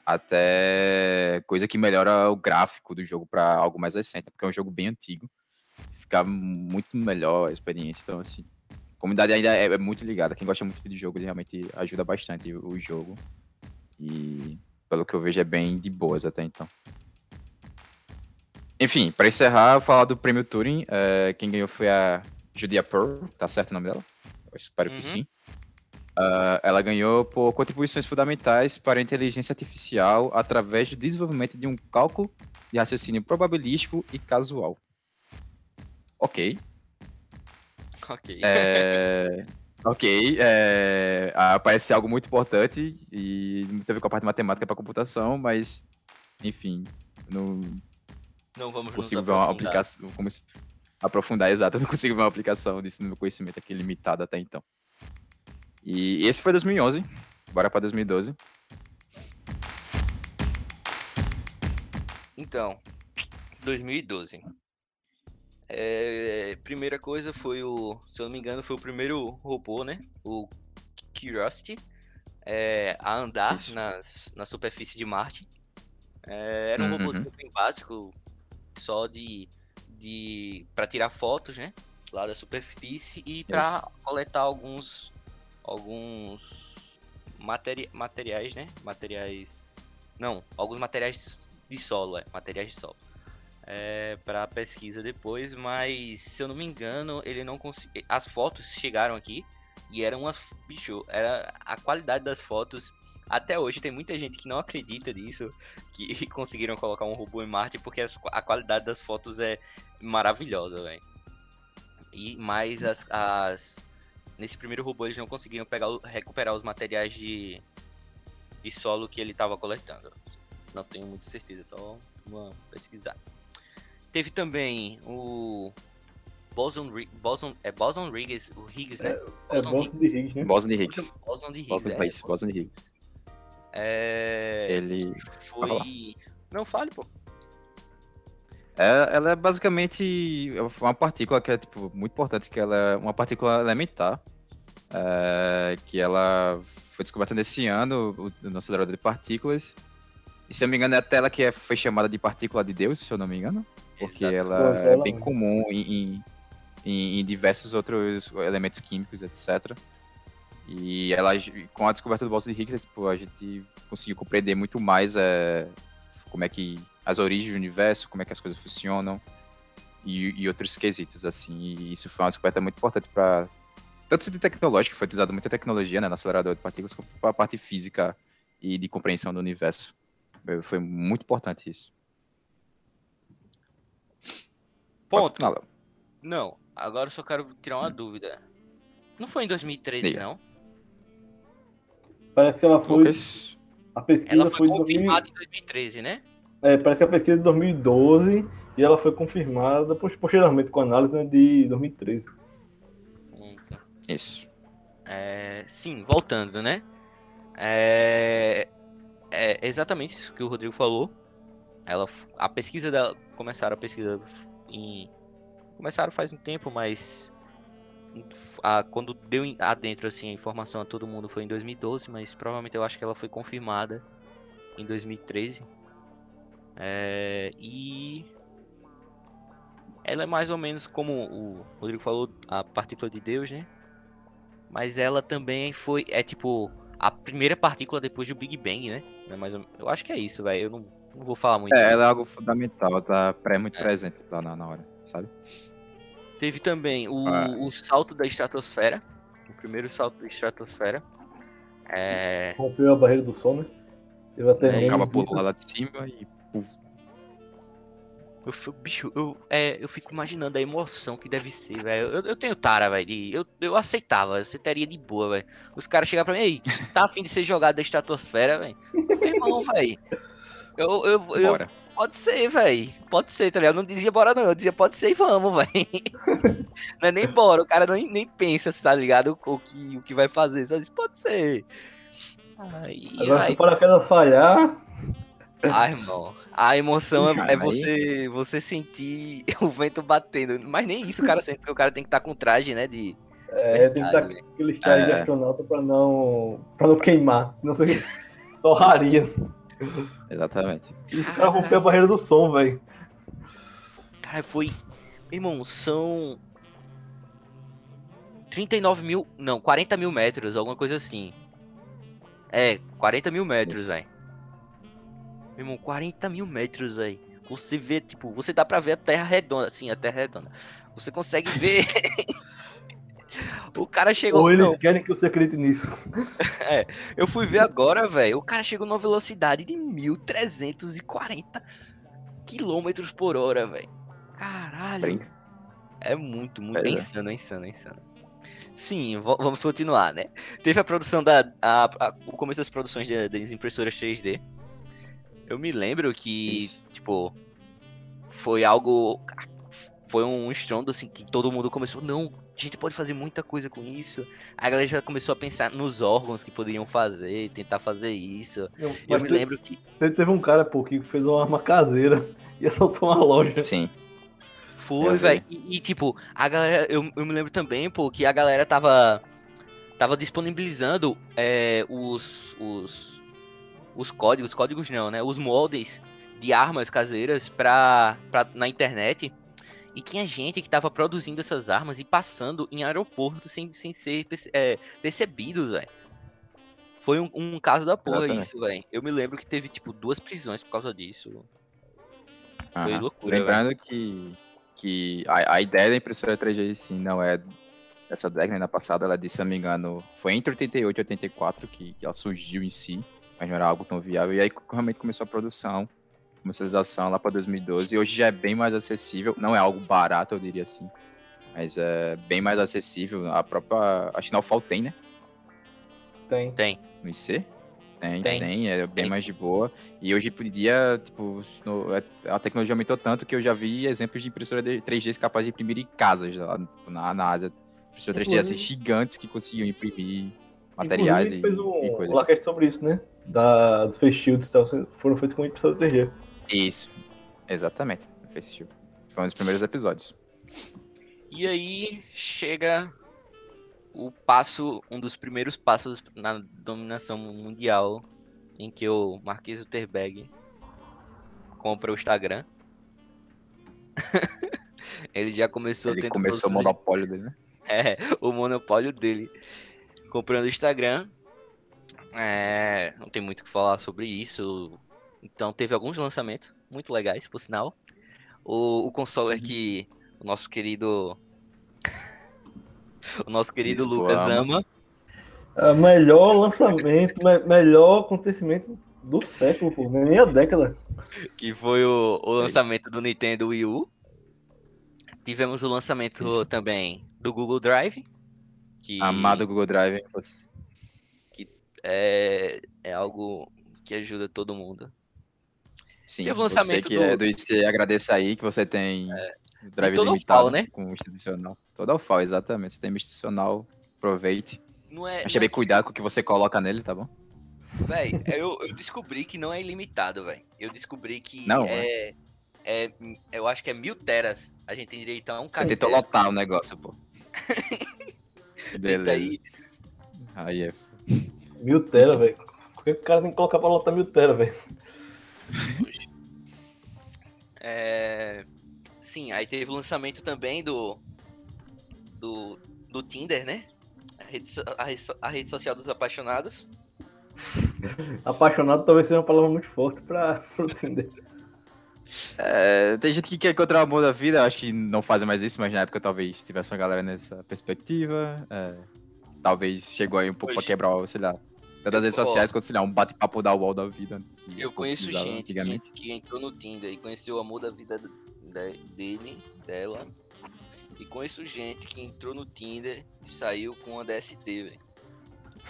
até coisa que melhora o gráfico do jogo para algo mais recente, porque é um jogo bem antigo. Fica muito melhor a experiência, então assim, a comunidade ainda é, é muito ligada. Quem gosta muito de jogo, ele realmente ajuda bastante o jogo. E pelo que eu vejo, é bem de boas até então. Enfim, para encerrar, eu falar do prêmio Turing. É, quem ganhou foi a Julia Pearl, tá certo o nome dela? Eu espero uhum. que sim. Uh, ela ganhou por contribuições fundamentais para a inteligência artificial através do desenvolvimento de um cálculo de raciocínio probabilístico e casual. Ok. Ok. É... Ok, é, parece ser algo muito importante e muito a ver com a parte matemática para computação, mas, enfim, não, não vamos consigo ver uma aplicação, como se, aprofundar, exato, não consigo ver uma aplicação disso no meu conhecimento aqui limitado até então. E esse foi 2011, bora para 2012. Então, 2012. É, primeira coisa foi o, se eu não me engano, foi o primeiro robô, né? O Curiosity, é, a andar nas, na superfície de Marte. É, era um uhum. robôzinho bem básico, só de, de para tirar fotos, né? Lá da superfície e para coletar alguns alguns materi materiais, né? Materiais, não, alguns materiais de solo, é, materiais de solo é, para pesquisa depois, mas se eu não me engano, ele não conseguiu. As fotos chegaram aqui e eram umas. Bicho, era a qualidade das fotos até hoje tem muita gente que não acredita nisso, que conseguiram colocar um robô em Marte, porque as- a qualidade das fotos é maravilhosa, velho. E mais as, as- Nesse primeiro robô eles não conseguiram pegar, recuperar os materiais de, de solo que ele estava coletando. Não tenho muita certeza, só uma pesquisar. Teve também o Boson, Boson, é Boson Riggs, o Higgs, né? É Boson Boson de Higgs, né? Boston Higgs. Boson de Higgs, Boston é, Higgs. Boston Higgs. é, Ele. foi... Não, fale, pô. É, ela é basicamente uma partícula que é tipo, muito importante, que ela é uma partícula elementar, é, que ela foi descoberta nesse ano o- no acelerador de partículas. E se eu não me engano, é até ela que é- foi chamada de partícula de Deus, se eu não me engano, porque ela Pronto, é ela bem comum em, em- em- diversos outros elementos químicos, etc. E ela, com a descoberta do bóson de Higgs, é, tipo, a gente conseguiu compreender muito mais é, como é que as origens do universo, como é que as coisas funcionam e, e outros quesitos, assim. E isso foi uma descoberta muito importante para tanto sentido tecnológico, foi utilizada muita tecnologia né, no acelerador de partículas, quanto para a parte física e de compreensão do universo. Foi muito importante isso. Pode Ponto. Léo. Não, agora eu só quero tirar uma dúvida. Não foi em 2013, Diga. não? Parece que ela foi. Lucas, A pesquisa Ela foi foi de 2000, confirmada em 2013, né? é, parece que a pesquisa é de 2012 e ela foi confirmada depois, posteriormente com a análise né, de 2013. Hum, isso. É, sim, voltando, né? É, é exatamente isso que o Rodrigo falou. Ela, a pesquisa da, começaram a pesquisa em, começaram faz um tempo, mas a, quando deu adentro assim a informação a todo mundo foi em 2012, mas provavelmente eu acho que ela foi confirmada em 2013. É, e ela é mais ou menos como o Rodrigo falou, a partícula de Deus, né? Mas ela também foi. É tipo. A primeira partícula depois do Big Bang, né? É mais ou- Eu acho que é isso, velho. Eu não, não vou falar muito. É, ela é algo fundamental, tá pré, muito É. presente lá na, na hora, sabe? Teve também o, Ah. o salto da estratosfera. O primeiro salto da estratosfera. É. Rompeu a barreira do som, né? Teve até É, Acaba pulando lá de cima e Eu, fico- bicho, eu, é, eu fico imaginando a emoção que deve ser, velho. Eu, eu tenho tara, velho. Eu, eu aceitava, eu aceitaria de boa, velho. Os caras chegaram pra mim, ei, tá afim de ser jogado da estratosfera, velho? Meu irmão, velho. Eu, eu, eu, bora. Pode ser, velho. Pode ser, tá ligado? Eu não dizia bora não, eu dizia pode ser e vamos, velho. Não é nem bora, o cara nem, nem pensa, tá ligado? O, o que, o que vai fazer, só diz pode ser. Aí, Agora, se vai. o paraquedas falhar, Ai, irmão. A emoção é, é aí- você, você sentir o vento batendo. Mas nem isso o cara sente, porque o cara tem que estar com traje, né? De... é, tem que dar Verdade, velho. aquele chá de É. astronauta pra não, pra não queimar. Senão você torraria. Exatamente. Os caras romperam a barreira do som, velho. Cara, foi. Meu irmão, são. 39 mil. Não, 40 mil metros, alguma coisa assim. É, 40 mil metros, velho. Meu irmão, 40 mil metros, velho. Você vê, tipo, você dá pra ver a terra redonda. Sim, a terra redonda. Você consegue ver. o cara chegou. Ou eles não, querem que você acredite nisso. eu fui ver agora, velho. O cara chegou numa velocidade de 1340 quilômetros por hora, velho. Caralho. Brinca. É muito, muito. É é. insano, é insano, é insano. Sim, vamos continuar, né? Teve a produção da. a- a- o começo das produções de- das impressoras 3D. Eu me lembro que, Isso. tipo, foi algo. Foi um estrondo assim que todo mundo começou. Não, a gente pode fazer muita coisa com isso. A galera já começou a pensar nos órgãos que poderiam fazer, tentar fazer isso. Eu Mas me te- lembro que. te- teve um cara, pô, que fez uma arma caseira e assaltou uma loja. Sim. Foi, Eu velho. E, e, tipo, a galera. Eu, eu me lembro também, pô, que a galera tava. Tava disponibilizando é, os. os. Os códigos, códigos não, né? Os moldes de armas caseiras pra, pra, na internet. E tinha gente que tava produzindo essas armas e passando em aeroportos sem, sem ser é, percebidos, velho. Foi um, um caso da porra Exatamente. isso, velho. Eu me lembro que teve, tipo, duas prisões por causa disso. Foi loucura, Lembrando que, que a, a ideia da impressora 3D, sim, não é dessa década, na passada, ela disse, se eu não me engano, foi entre 88 e 84 que, que ela surgiu em si. mas não era algo tão viável. E aí realmente começou a produção, comercialização lá para 2012, e hoje já é bem mais acessível. Não é algo barato, eu diria assim, mas é bem mais acessível. A própria. A Chinalfal tem, né? Tem. Tem. No IC? Tem, Tem. tem, é bem Tem, mais de boa. E hoje em dia, tipo, é- a tecnologia aumentou tanto que eu já vi exemplos de impressora de 3D capaz de imprimir em casas lá tipo, na, na Ásia. Impressora 3D assim, gigantes que conseguiam imprimir materiais e, fez e um, um laquete sobre isso, né? Da, dos face shields e tal, foram feitos com impressora 3D. Isso, exatamente. Esse tipo. Foi um dos primeiros episódios. E aí chega o passo, um dos primeiros passos na dominação mundial, em que o Marquês Zuckerberg compra o Instagram. Ele já começou Ele começou o monopólio dele, né? É, o monopólio dele. Comprando o Instagram. É, não tem muito o que falar sobre isso. Então teve alguns lançamentos muito legais, por sinal. O, o consoler que o nosso querido. o nosso querido Bispo Lucas ama. É, melhor lançamento, me- melhor acontecimento do século, pô, nem a década. Que foi o, o lançamento do Nintendo Wii U. Tivemos o lançamento Isso. também do Google Drive. Que Amado Google Drive. você- é, é algo que ajuda todo mundo. Sim, Teve o você lançamento que do- é do IC, agradeça aí que você tem drive todo limitado FAO, né? com o institucional. Todo o FAO, exatamente. Você tem institucional, aproveite. Não é, Mas não é cuidado com o que você coloca nele, tá bom? Véi, eu, eu descobri que não é ilimitado, velho. Eu descobri que Não, é, é. Eu acho que é mil teras. A gente tem direito a um Você cara. tentou lotar o negócio, pô. Beleza. Aí, Aí é. Mil tera, velho. Por que o cara tem que colocar pra lotar mil tera, velho? É, sim, aí teve o lançamento também do. Do, do Tinder, né? A rede, so- a, rede, so- a rede social dos apaixonados. Apaixonado talvez seja uma palavra muito forte pra, pro Tinder. É, tem gente que quer encontrar o amor da vida, acho que não fazem mais isso, mas na época talvez tivesse uma galera nessa perspectiva. é, talvez chegou aí um pouco pra Pois. quebrar, sei lá, tanto as redes sociais quanto, sei lá, um bate-papo da UOL da vida. que Eu conheço gente que, que entrou no Tinder e conheceu o amor da vida de- dele, dela. E conheço gente que entrou no Tinder e saiu com uma DST, velho.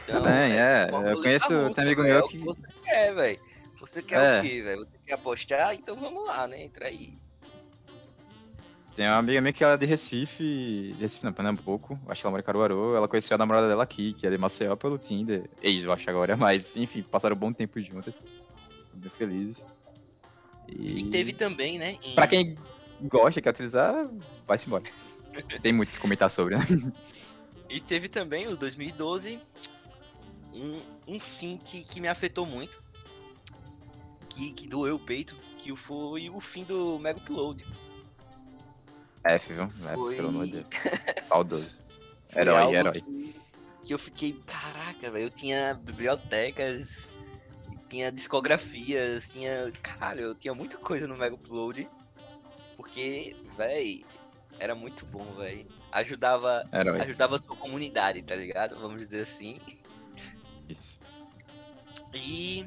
Então, Também, é. uma Eu conheço, russa, tem amigo meu é o que. Você quer, velho. Você quer É. o quê, velho? Você quer apostar? Então vamos lá, né? Entra aí. Tem uma amiga minha que ela é de Recife, Recife não, Pernambuco, acho que ela mora em Caruaru, ela conheceu a namorada dela aqui, que é de Maceió pelo Tinder, ex, eu acho agora, mas enfim, passaram um bom tempo juntas, bem felizes. E teve também, né? em- Pra quem gosta, quer utilizar, vai-se embora. Tem muito o que comentar sobre, né? E teve também o 2012, um, um fim que, que me afetou muito, que, que doeu o peito, que foi o fim do Mega Upload. F, viu? F, Foi- pelo amor de Deus. Saudoso. Herói, herói. Que, que eu fiquei, caraca, velho, eu tinha bibliotecas, tinha discografias, tinha, cara, eu tinha muita coisa no Mega Upload, porque, velho, era muito bom, velho. Ajudava, Herói. ajudava a sua comunidade, tá ligado? Vamos dizer assim. Isso. E.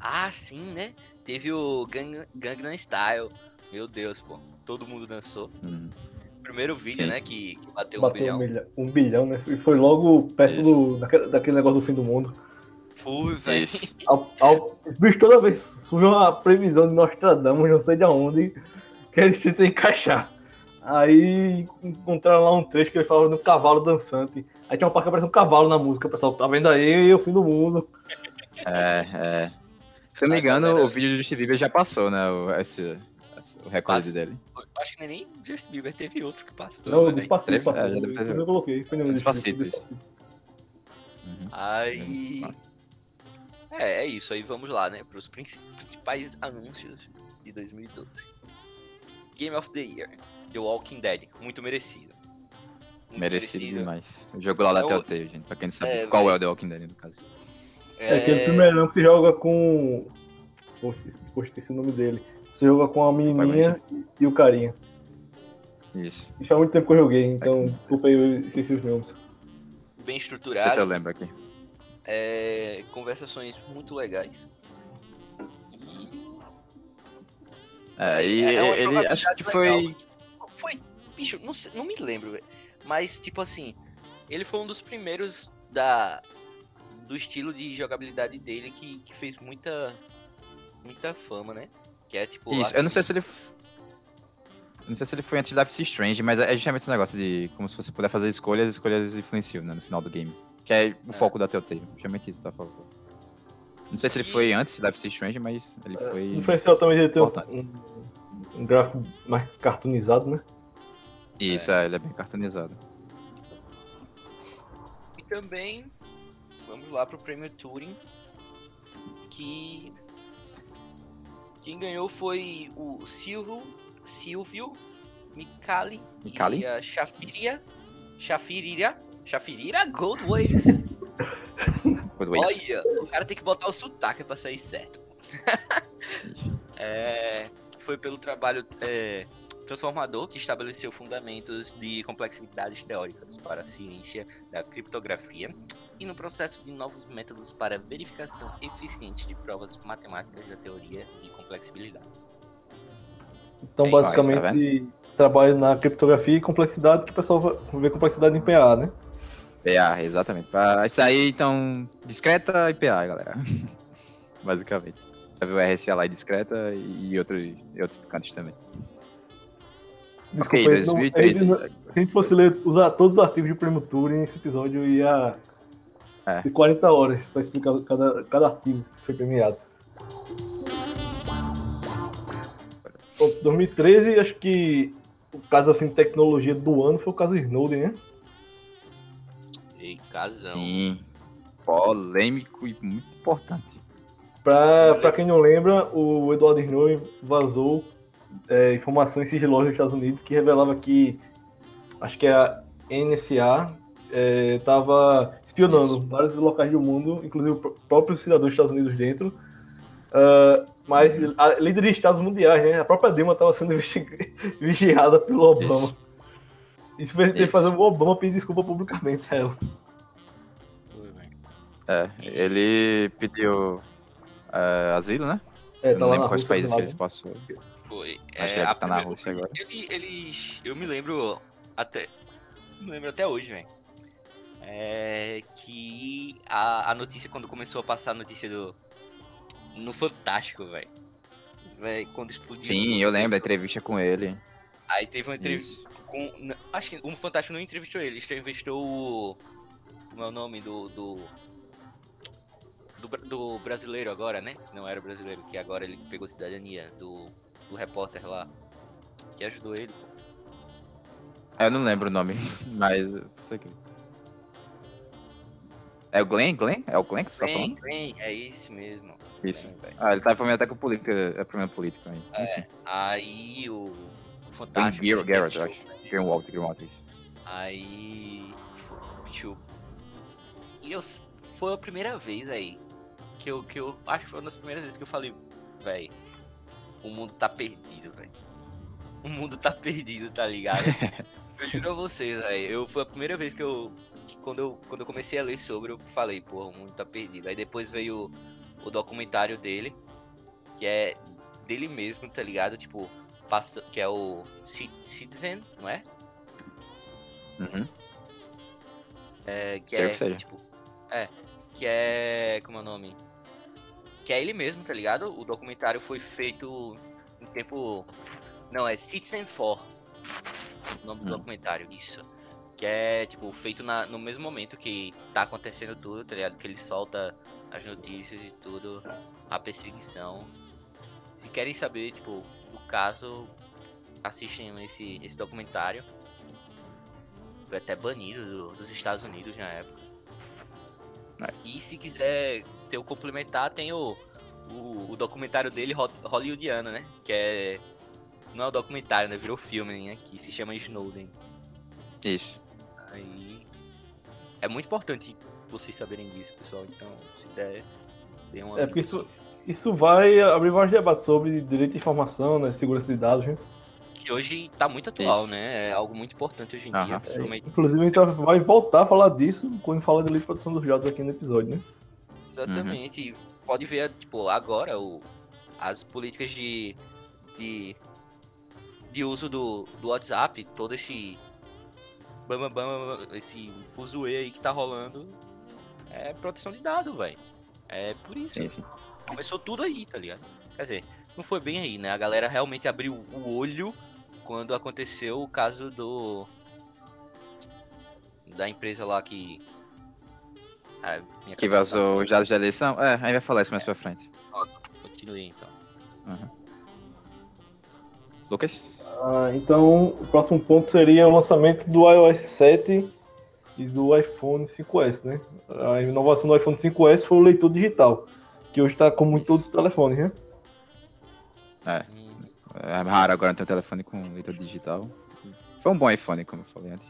Ah, sim, né? Teve o Gang, Gangnam Style. Meu Deus, pô. Todo mundo dançou. Hum. Primeiro vídeo, Sim. né? Que, que bateu um Bateu bilhão. um bilhão, um bilhão, né? E foi logo perto Isso. do, daquele, daquele negócio do fim do mundo. Fui, velho. Bicho, toda vez surge uma previsão de Nostradamus, não sei de onde, que eles tentam encaixar. Aí encontraram lá um trecho que ele falava de um cavalo dançante. Aí tinha uma parte que aparece um cavalo na música, pessoal. Tá vendo aí o fim do mundo. É, é. Se eu não me A engano, galera- o vídeo do Justin Bieber já passou, né? O, esse- o recorde Passou. dele. Eu Acho que nem Justin Bieber teve outro que passou. Não, velho. despacito, é, já deve ter- Eu coloquei. Foi no Despacito, Despacito. Uhum. Aí. É, é isso. Aí vamos lá, né? Para os principais anúncios de 2012. Game of the Year. The Walking Dead. Muito merecido. Muito Merecido demais. O jogo lá da É o- Telltale, gente. Pra quem não sabe É, qual é o The Walking Dead, no caso. É aquele primeirão que se joga com. Poxa, esqueci o nome dele. Você joga com a menininha e o carinha. Isso. Isso há muito tempo que eu joguei, então desculpa aí, eu esqueci os nomes. Bem sei se eu estruturado. lembro aqui. É, conversações muito legais. É, e É, é uma ele acho que foi. legal. Foi, bicho, não, sei- não me lembro, velho. Mas, tipo assim, ele foi um dos primeiros da, do estilo de jogabilidade dele que, que fez muita, muita fama, né? Que é tipo. Isso, eu não sei se ele. Não sei se ele foi antes de Life is Strange, mas é justamente esse negócio de como se você puder fazer escolhas, as escolhas influenciam, né, no final do game. Que é o É. foco da Telltale. Justamente isso, tá falando. Não sei se ele foi antes de Life is Strange, mas ele O foi. diferencial também de ter um, Importante. um, gráfico mais cartoonizado, né? Isso, é, ele é bem cartoonizado. E também, vamos lá pro prêmio Turing, que quem ganhou foi o Silvio, Silvio Micali, Micali? e a Shafiria, Shafirira, Shafirira Goldways. Olha, o cara tem que botar o sotaque pra sair certo. É, foi pelo trabalho é, transformador que estabeleceu fundamentos de complexidades teóricas para a ciência da criptografia e no processo de novos métodos para verificação eficiente de provas matemáticas da teoria e complexibilidade. Então, Aí, basicamente, tá trabalho na criptografia e complexidade, que o pessoal ver complexidade em PA, né? PA, exatamente. Pra sair, então, discreta e PA, galera. Basicamente. Já viu o RSA lá e discreta e outros, e outros cantos também. Desculpa, ok, aí, não- 2013. aí não- se a gente fosse ler, usar todos os artigos de Prêmio Turing, esse episódio ia É. ter 40 horas para explicar cada, cada artigo que foi premiado. Bom, 2013, acho que o caso assim de tecnologia do ano foi o caso Snowden, né? E casão. Sim. Polêmico e muito importante. Pra, pra quem não lembra, o Edward Snowden vazou é, informações sigilosas dos Estados Unidos que revelava que acho que a NSA estava espionando Isso. vários locais do mundo, inclusive o pró- próprio cidadão dos Estados Unidos dentro. Ah, mas a líder de estados mundiais, né? A própria Dilma estava sendo vigiada pelo Obama. Isso. Isso fez Isso. fazer o Obama pedir desculpa publicamente a ela. Foi, velho. É, ele pediu é, asilo, né? É, Eu tá não lembro quais Rússia, países que né? eles passou. Foi. Acho é, que ele tá na Rússia agora. Ele, eles. Eu me lembro até. Me lembro até hoje, velho. É que a, a notícia, quando começou a passar a notícia do. No Fantástico, velho. Quando explodiu. Sim, eu lembro da entrevista com ele. Aí teve uma entrevista Isso. com. Acho que o Fantástico não entrevistou ele, ele entrevistou o. Como é o nome do. Do, do, do brasileiro agora, né? Não era brasileiro, que agora ele pegou cidadania. Do, do repórter lá. Que ajudou ele. Eu não lembro o nome, mas eu sei que. É o Glenn? Glenn? É o Glenn que você tá Glenn, falando? Glenn, é esse mesmo. Isso. Velho. Ah, ele tá falando até com política, é problema político aí. Enfim, Aí o. o Fantástico. Gar- Garrett, eu acho. Greenwald, Greenwald, isso. Aí. Bicho. E eu. Foi a primeira vez aí. Que eu, que eu. Acho que foi uma das primeiras vezes que eu falei, véi. O mundo tá perdido, velho. O mundo tá perdido, tá ligado? eu juro a vocês, velho. Eu, foi a primeira vez que eu. Quando eu, quando eu comecei a ler sobre, eu falei, pô, o mundo tá perdido. Aí depois veio o, o documentário dele, que é dele mesmo, tá ligado? Tipo, passa, que é o Ci- Citizen, não é? Uhum. É, que Quero é, que seja. tipo, é, que é, como é o nome? Que é ele mesmo, tá ligado? O documentário foi feito em tempo, não, é Citizen 4, o nome do Hum. documentário, isso. Que é, tipo, feito na, no mesmo momento que tá acontecendo tudo, tá ligado? Que ele solta as notícias e tudo, a perseguição. Se querem saber, tipo, o caso, assistem esse, esse documentário. Foi até banido do- dos Estados Unidos na época. E se quiser ter o complementar, tem o, o, o documentário dele ho- hollywoodiano, né? Que é. Não é o documentário, né? Virou filme, né? Que se chama Snowden. Isso. Aí. É muito importante vocês saberem disso, pessoal. Então, se der, dê uma. É, porque isso, isso vai abrir vários debates sobre direito de informação, né, segurança de dados, né? Que hoje tá muito atual, Isso. né? É algo muito importante hoje em dia, Aham. principalmente. Inclusive, a gente vai voltar a falar disso quando falar de livre de produção dos dados aqui no episódio, né? Exatamente. E Pode ver, tipo, agora o, as políticas de, de, de uso do, do WhatsApp, todo esse bam, bam, bam, esse fuzuê aí que tá rolando é proteção de dados, velho. É por isso. Sim, sim. Começou tudo aí, tá ligado? Quer dizer, não foi bem aí, né? A galera realmente abriu o olho quando aconteceu o caso do. Da empresa lá que. Ah, Que tá vazou os dados da eleição? É, aí vai falar isso mais pra frente. Continue então. Lucas? Ah, então, o próximo ponto seria o lançamento do iOS 7 e do iPhone 5S, né? A inovação do iPhone 5S foi o leitor digital, que hoje está como em todos os telefones, né? Hum, É raro agora ter um telefone com leitor digital. Foi um bom iPhone, como eu falei antes.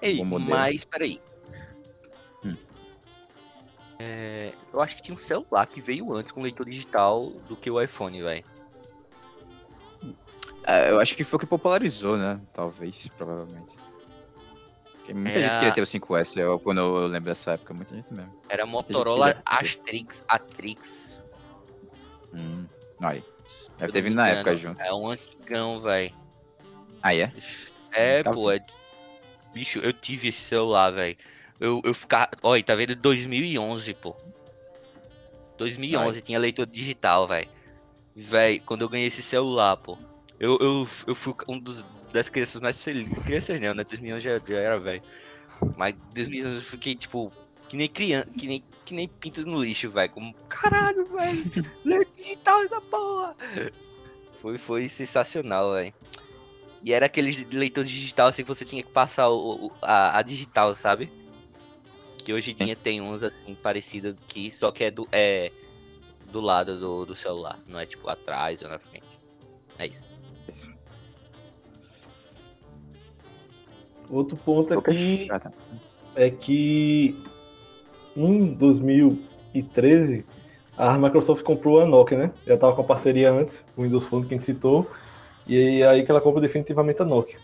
Ei, modelo. mas peraí. Hum. É, eu acho que tinha um celular que veio antes com leitor digital do que o iPhone, velho. É, eu acho que foi o que popularizou, né? Talvez, provavelmente. Porque muita Era- gente queria ter o 5S, eu, quando eu lembro dessa época, muita gente mesmo. Era Motorola. Astrix Atrix. Hum, aí. Deve ter vindo na época junto. É um antigão, velho. Aí é? É, Tá pô, é... Bicho, eu tive esse celular, velho. Eu, eu ficava... Olha, tá vendo? 2011, pô. 2011, tinha leitor digital, velho. Velho, quando eu ganhei esse celular, pô. Eu, eu, eu fui um dos, das crianças mais felizes. Crianças não, né? 2011 já, já era velho. Mas 2011 eu fiquei, tipo... Que nem criança, que nem, que nem pinto no lixo, velho. Como, caralho, velho. leitor digital essa porra. Foi, foi sensacional, velho. E era aquele leitor digital assim que você tinha que passar o, o- a, a digital, sabe? Que hoje em dia tem uns assim parecidos que só que é do, é do lado do, do celular, não é tipo atrás ou na frente. É isso. Outro ponto aqui tá. é que em 2013 a Microsoft comprou a Nokia, né? Já estava com a parceria antes, o Windows Phone que a gente citou, e aí que ela comprou definitivamente a Nokia.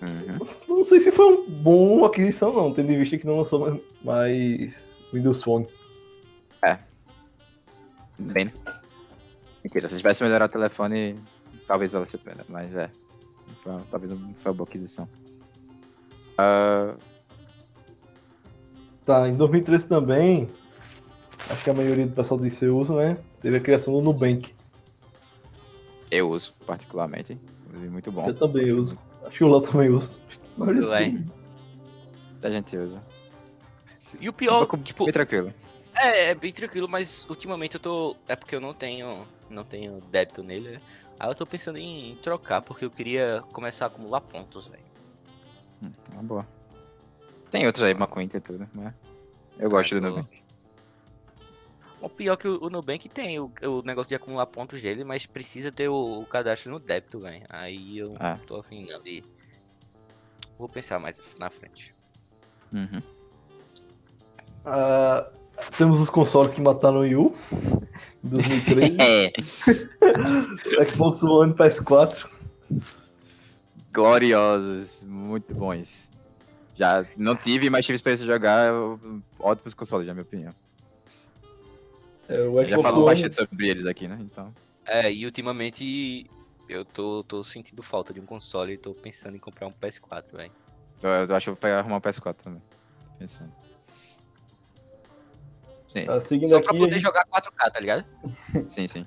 Uhum. Não, não sei se foi uma boa aquisição não, tendo em vista que não lançou mais, mais Windows Phone. Bem, né? Mentira, se tivesse melhorado o telefone, talvez valesse a pena, mas é. Foi, uma- talvez não foi uma boa aquisição. Ah, Tá, em 2013 também, acho que a maioria do pessoal do IC usa, né? Teve a criação do Nubank. eu uso, particularmente. Muito bom. Eu também uso. Acho que o Léo também usa. Tudo bem. A gente usa. E o pior, Um tipo, bem tranquilo. é, é bem tranquilo, mas ultimamente eu tô. É porque eu não tenho. Não tenho débito nele, né? Aí eu tô pensando em, trocar, porque eu queria começar a acumular pontos, velho. Hum, Uma boa. Tem outros aí, McQueen e tudo, mas eu gosto do Nubank. O pior que o, o Nubank tem o, o negócio de acumular pontos dele, mas precisa ter o, o cadastro no débito, velho. Aí eu Ah. tô afim não de. Vou pensar mais na frente. Uhum. Ah, temos os consoles que mataram o Wii U em 2013. É, Xbox One PS4. gloriosos, muito bons. Já não tive, mas tive experiência de jogar ótimos consoles, na minha opinião. É, o Já falou One, bastante sobre eles aqui, né? Então. É, e ultimamente eu tô, tô sentindo falta de um console e tô pensando em comprar um PS4, velho. Eu, eu acho que eu vou pegar arrumar um PS4 também. Pensando. Sim, tá, seguindo Só aqui, pra poder gente- jogar 4K, tá ligado? sim, sim.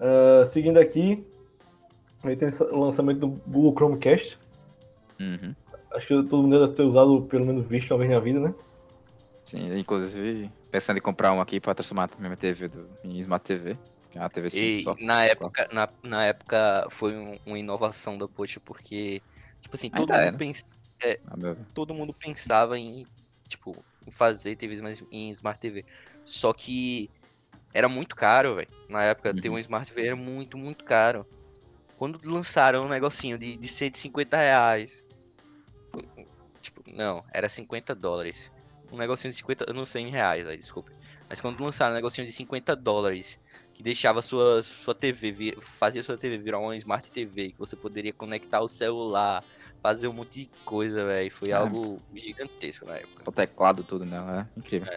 ah, seguindo aqui, aí tem o lançamento do Google Chromecast. Uhum. Acho que todo mundo deve ter usado, pelo menos visto uma vez na vida, né? Sim, inclusive pensando em comprar um aqui pra transformar a minha TV do, em Smart TV. Que é uma TV E simples só. na época, na, na época foi um- uma inovação da Porsche, porque, tipo assim, todo Ainda é, mundo, né? pens- a meu ver. todo mundo pensava em, tipo, em fazer TVs mais em Smart TV. Só que era muito caro, velho. Na época, ter Uhum. um Smart TV era muito, muito caro. Quando lançaram um negocinho de, de 150 reais. Tipo, não, era 50 dólares. Um negocinho de 50, eu não sei em reais, aí, desculpa. Mas quando lançaram um negocinho de 50 dólares, que deixava sua, sua TV, fazia sua TV virar uma Smart TV, que você poderia conectar o celular, fazer um monte de coisa, velho. Foi É. algo gigantesco na época. O teclado, tudo, né? É incrível.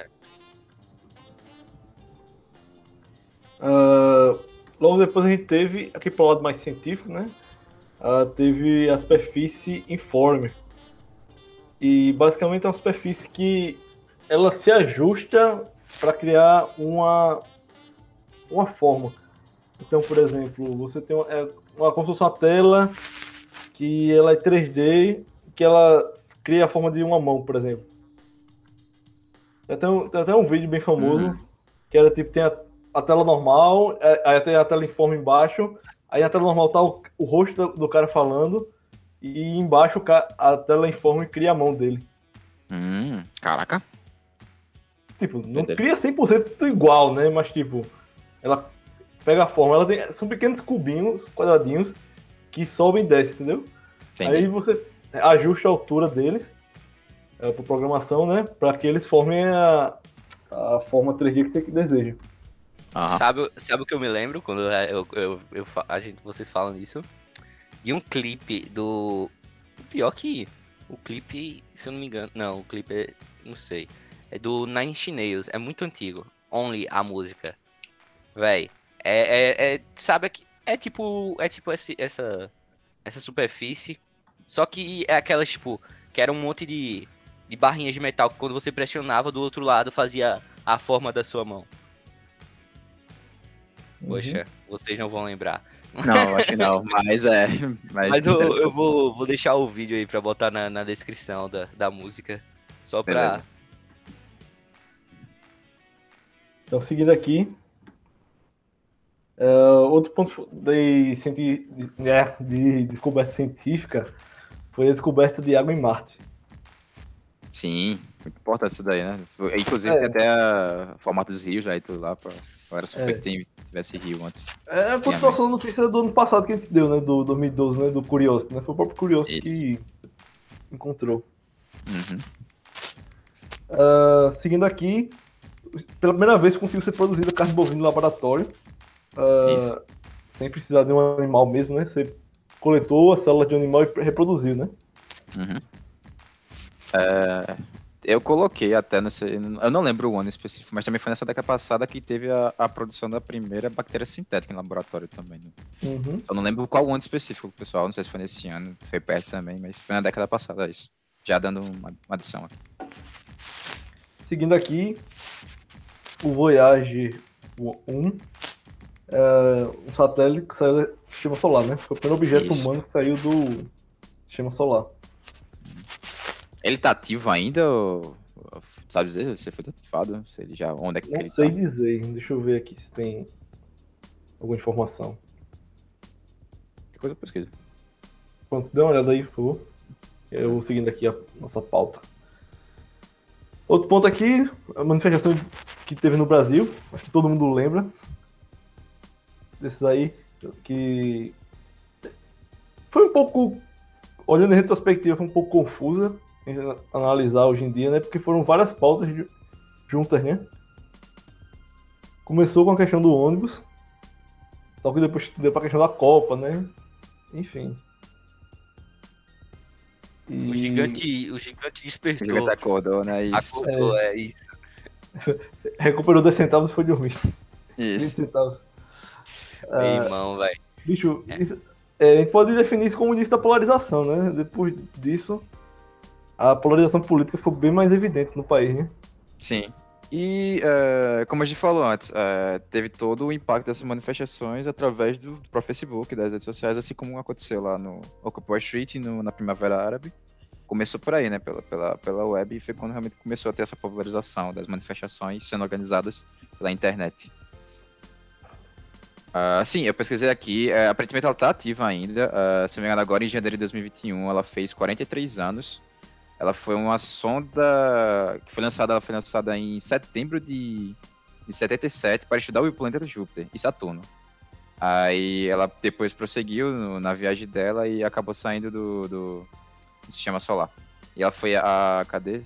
Ah, logo depois a gente teve, aqui pro lado mais científico, né? Ah, teve a superfície Informer. E basicamente é uma superfície que ela se ajusta para criar uma, uma forma. Então, por exemplo, você tem uma, é uma como se fosse uma tela que ela é 3D, que ela cria a forma de uma mão, por exemplo. Tem até um, tem até um vídeo bem famoso Uhum. que era tipo, tem a, a tela normal, é, aí tem a tela em forma embaixo, aí na tela normal tá o, o rosto do, do cara falando, e embaixo o ca- a tela em forma e cria a mão dele. Hum, caraca. Tipo, não Entendi. cria 100% igual, né? Mas tipo, ela pega a forma, ela tem, são pequenos cubinhos, quadradinhos, que sobem e descem, entendeu? Entendi. Aí você ajusta a altura deles é, para programação, né? Para que eles formem a, a forma 3D que você deseja. Aham. Sabe, sabe o que eu me lembro quando eu, eu, eu a gente, vocês falam isso? De um clipe do. Pior que. O clipe, se eu não me engano. Não, o clipe é. Não sei. É do Nine Nails. É muito antigo. Only a música. Véi. É, é, é- Sabe que. É tipo. É tipo esse, essa. Essa superfície. Só que é aquelas, tipo. Que era um monte de. De barrinhas de metal que quando você pressionava do outro lado fazia a forma da sua mão. Poxa, vocês não vão lembrar. Não, acho que não. Mas é. Mas, Mas eu, eu vou, vou deixar o vídeo aí pra botar na, na descrição da, da música. Só pra. Beleza. Então, seguindo aqui, é, outro ponto de, de, é, de descoberta científica foi a descoberta de água em Marte. Sim, muito importante isso daí, né? Inclusive, É. até a formato dos rios aí, tudo lá. Pra... Eu era super É. que tivesse rio antes. É a continuação da notícia do ano passado que a gente deu, né? Do 2012, né? Do Curiosity, né? Foi o próprio Curiosity que encontrou. Uhum. Ah, seguindo aqui, pela primeira vez conseguiu ser produzida carne bovina no laboratório. Isso. sem precisar de um animal mesmo, né? Você coletou a célula de um animal e reproduziu, né? Uhum. É, eu coloquei até, não sei, eu não lembro o ano específico, mas também foi nessa década passada que teve a, a produção da primeira bactéria sintética em laboratório também. né? Uhum. Eu não lembro qual ano específico, pessoal, não sei se foi nesse ano, foi perto também, mas foi na década passada isso. Já dando uma, uma adição aqui. Seguindo aqui, o Voyage 1, é, um satélite que saiu do sistema solar, né? Foi o primeiro objeto Isso. humano que saiu do sistema solar. Ele tá ativo ainda? Ou, sabe dizer se foi ativado? Se ele já, onde é que Não ele sei tá? dizer, deixa eu ver aqui se tem alguma informação. Que coisa eu pesquiso. Pronto, dê uma olhada aí, por favor. Eu vou seguindo aqui a nossa pauta. Outro ponto aqui, a manifestação que teve no Brasil, acho que todo mundo lembra. Desses aí, que foi um pouco, olhando em retrospectiva, foi um pouco confusa em analisar hoje em dia, né? Porque foram várias pautas ju- juntas, né? Começou com a questão do ônibus, só que depois deu pra questão da Copa, né? Enfim. E- O gigante, o gigante O despertou. gigante acordou, né? Isso. Acordou, é isso. recuperou 10 centavos e foi dormir. 20 Isso. centavos. Meu irmão, velho. Bicho, É. isso- é, a gente pode definir isso como início da polarização, né? Depois disso, a polarização política ficou bem mais evidente no país, né? Sim. E, eh, como a gente falou antes, eh, teve todo o impacto dessas manifestações através do, do próprio Facebook, das redes sociais, assim como aconteceu lá no Occupy Street, no- na Primavera Árabe. Começou por aí, né, pela, pela, pela web, e foi quando realmente começou a ter essa popularização das manifestações sendo organizadas pela internet. Ah, sim, eu pesquisei aqui, eh, aparentemente ela está ativa ainda, ah, se não me engano agora em janeiro de 2021 ela fez 43 anos, ela foi uma sonda que foi lançada, ela foi lançada em setembro de, de 77 para estudar o planeta Júpiter e Saturno. Aí ela depois prosseguiu no- na viagem dela e acabou saindo do, do, do sistema solar. E ela foi a. Cadê?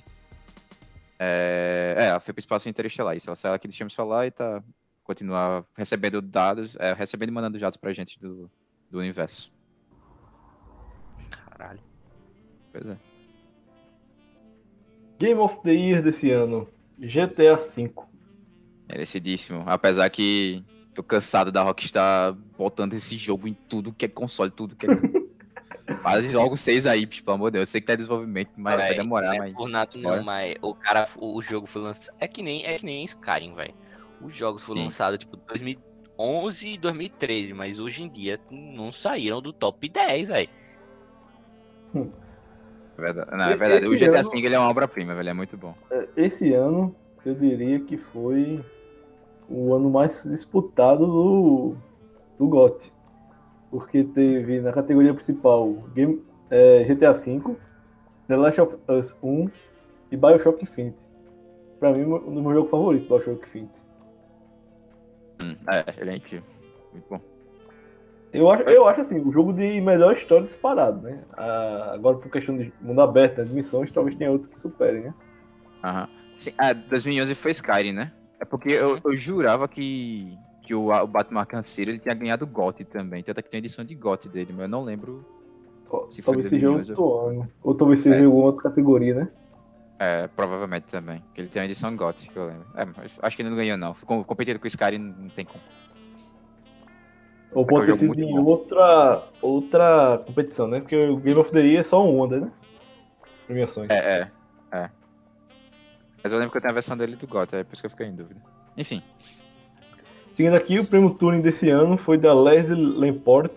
É, é, ela foi para o espaço interestelar. Isso, ela saiu aqui do sistema solar e tá continuar recebendo dados, é, recebendo e mandando dados pra gente do, do universo. Caralho. Pois é. Game of the Year desse ano. GTA V. Merecidíssimo. Apesar que tô cansado da Rockstar botando esse jogo em tudo que é console, tudo que é. Faz logo seis aí, bicho, pelo amor de Deus. Eu sei que tá em desenvolvimento, mas vai demorar, não é mas. por nada não, mas o cara, o, o jogo foi lançado. É que nem, é que nem Skyrim, velho. Os jogos foram Sim. lançados tipo 2011 e 2013, mas hoje em dia não saíram do top 10, velho. É verdade. Não, é Esse verdade. O GTA ano- V ele é uma obra-prima, velho. É muito bom. Esse ano, eu diria que foi o ano mais disputado do, do GOT. Porque teve na categoria principal Game, é, GTA V, The Last of Us 1 e Bioshock Infinite. Pra mim, um dos meus jogos favoritos, Bioshock Infinite. Hum, é, ele é. Muito bom. Eu acho, eu acho assim, o jogo de melhor história disparado, né? Ah, agora, por questão de mundo aberto, né, de missões, talvez tenha outro que superem, né? Aham. Sim, ah, 2011 foi Skyrim, né? É porque eu, eu jurava que, que o, o Batman Arkham City ele tinha ganhado GOT também. Tanto é que tem edição de GOT dele, mas eu não lembro. Se foi talvez seja 2011, outro ano. Ou talvez seja É. alguma outra categoria, né? É, provavelmente também. Que ele tem a edição que eu lembro. É, mas acho que ele não ganhou, não. Com- Competindo com o Skyrim não tem como. Ou pode É ter um jogo sido em outra, outra competição, né? Porque o Game of the Year é só um onda, né? Premiações. É, é, é. Mas eu lembro que eu tenho a versão dele do GOT, é por isso que eu fiquei em dúvida. Enfim. Seguindo aqui, o prêmio Turing desse ano foi da Leslie Lamport,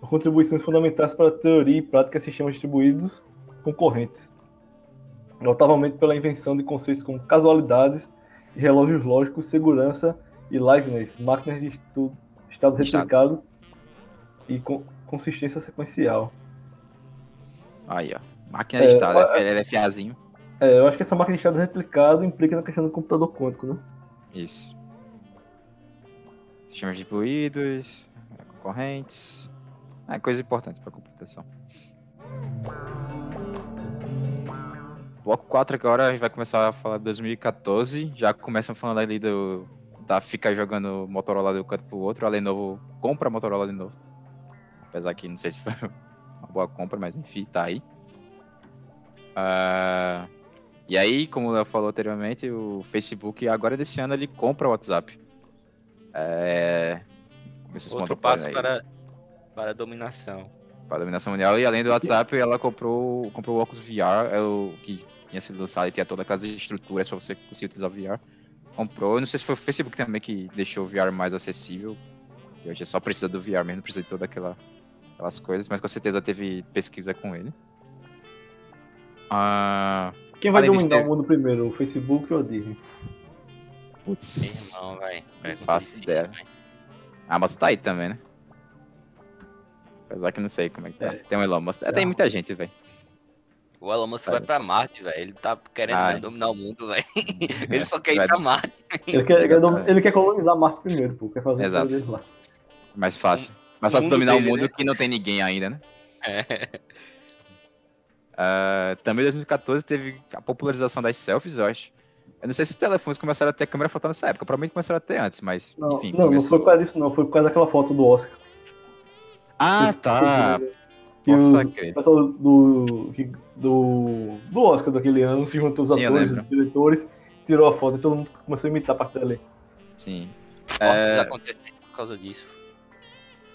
por contribuições fundamentais para a teoria e prática de sistemas distribuídos concorrentes. Notavelmente pela invenção de conceitos como casualidades relógios lógicos, segurança e liveness, máquinas de estudo, estados Estado. replicados e con- consistência sequencial. Aí, ó. Máquina É, de estado, é- LFAzinho. É, eu acho que essa máquina de estado replicado implica na questão do computador quântico, né? Isso. Sistemas distribuídos, concorrentes. É coisa importante para computação. Bloco 4 agora a gente vai começar a falar de 2014. Já começam falando ali do. Da ficar jogando Motorola de um canto pro outro. A Lenovo compra a Motorola de novo. Apesar que não sei se foi uma boa compra, mas enfim, tá aí. Ah, e aí, como o Léo falou anteriormente, o Facebook agora desse ano ele compra o WhatsApp. É... Outro passo aí para, para a dominação. para a dominação mundial. E além do WhatsApp, ela comprou, comprou o Oculus VR, é o que tinha sido lançado e tinha todas aquelas estruturas para você conseguir utilizar o VR. Comprou. Eu não sei se foi o Facebook também que deixou o VR mais acessível. Que hoje só precisa do VR mesmo, não precisa de todas aquela, aquelas coisas, mas com certeza teve pesquisa com ele. Ah, Quem vai dominar teve- o mundo primeiro, o Facebook ou a Disney? putz. Irmão, velho. Não faço ideia. A Amazon tá aí também, né? Apesar que não sei como é que tá. É. Tem o Elon Musk. É, tem muita gente, velho. O Elon Musk Vai. pra Marte, velho. Ele tá querendo Vai. dominar o mundo, velho. Ele só quer ir Vai. pra Marte. Ele quer, ele quer dom- ele quer colonizar Marte primeiro, pô. Quer fazer Exato. tudo lá. Mais fácil. Mais o fácil dominar o dele, mundo né? que não tem ninguém ainda, né? É. Ah, também em 2014 teve a popularização das selfies, eu acho. Eu não sei se os telefones começaram a ter câmera frontal nessa época, provavelmente começaram a ter antes, mas Não, enfim. não, não começou. foi por causa disso, não. Foi por causa daquela foto do Oscar. Ah, Esse- tá. Que Nossa, o pessoal do, que- do, do Oscar daquele ano se juntou os atores, os diretores, tirou a foto e todo mundo começou a imitar a parte dali. Sim. Mortes É, acontecendo por causa disso.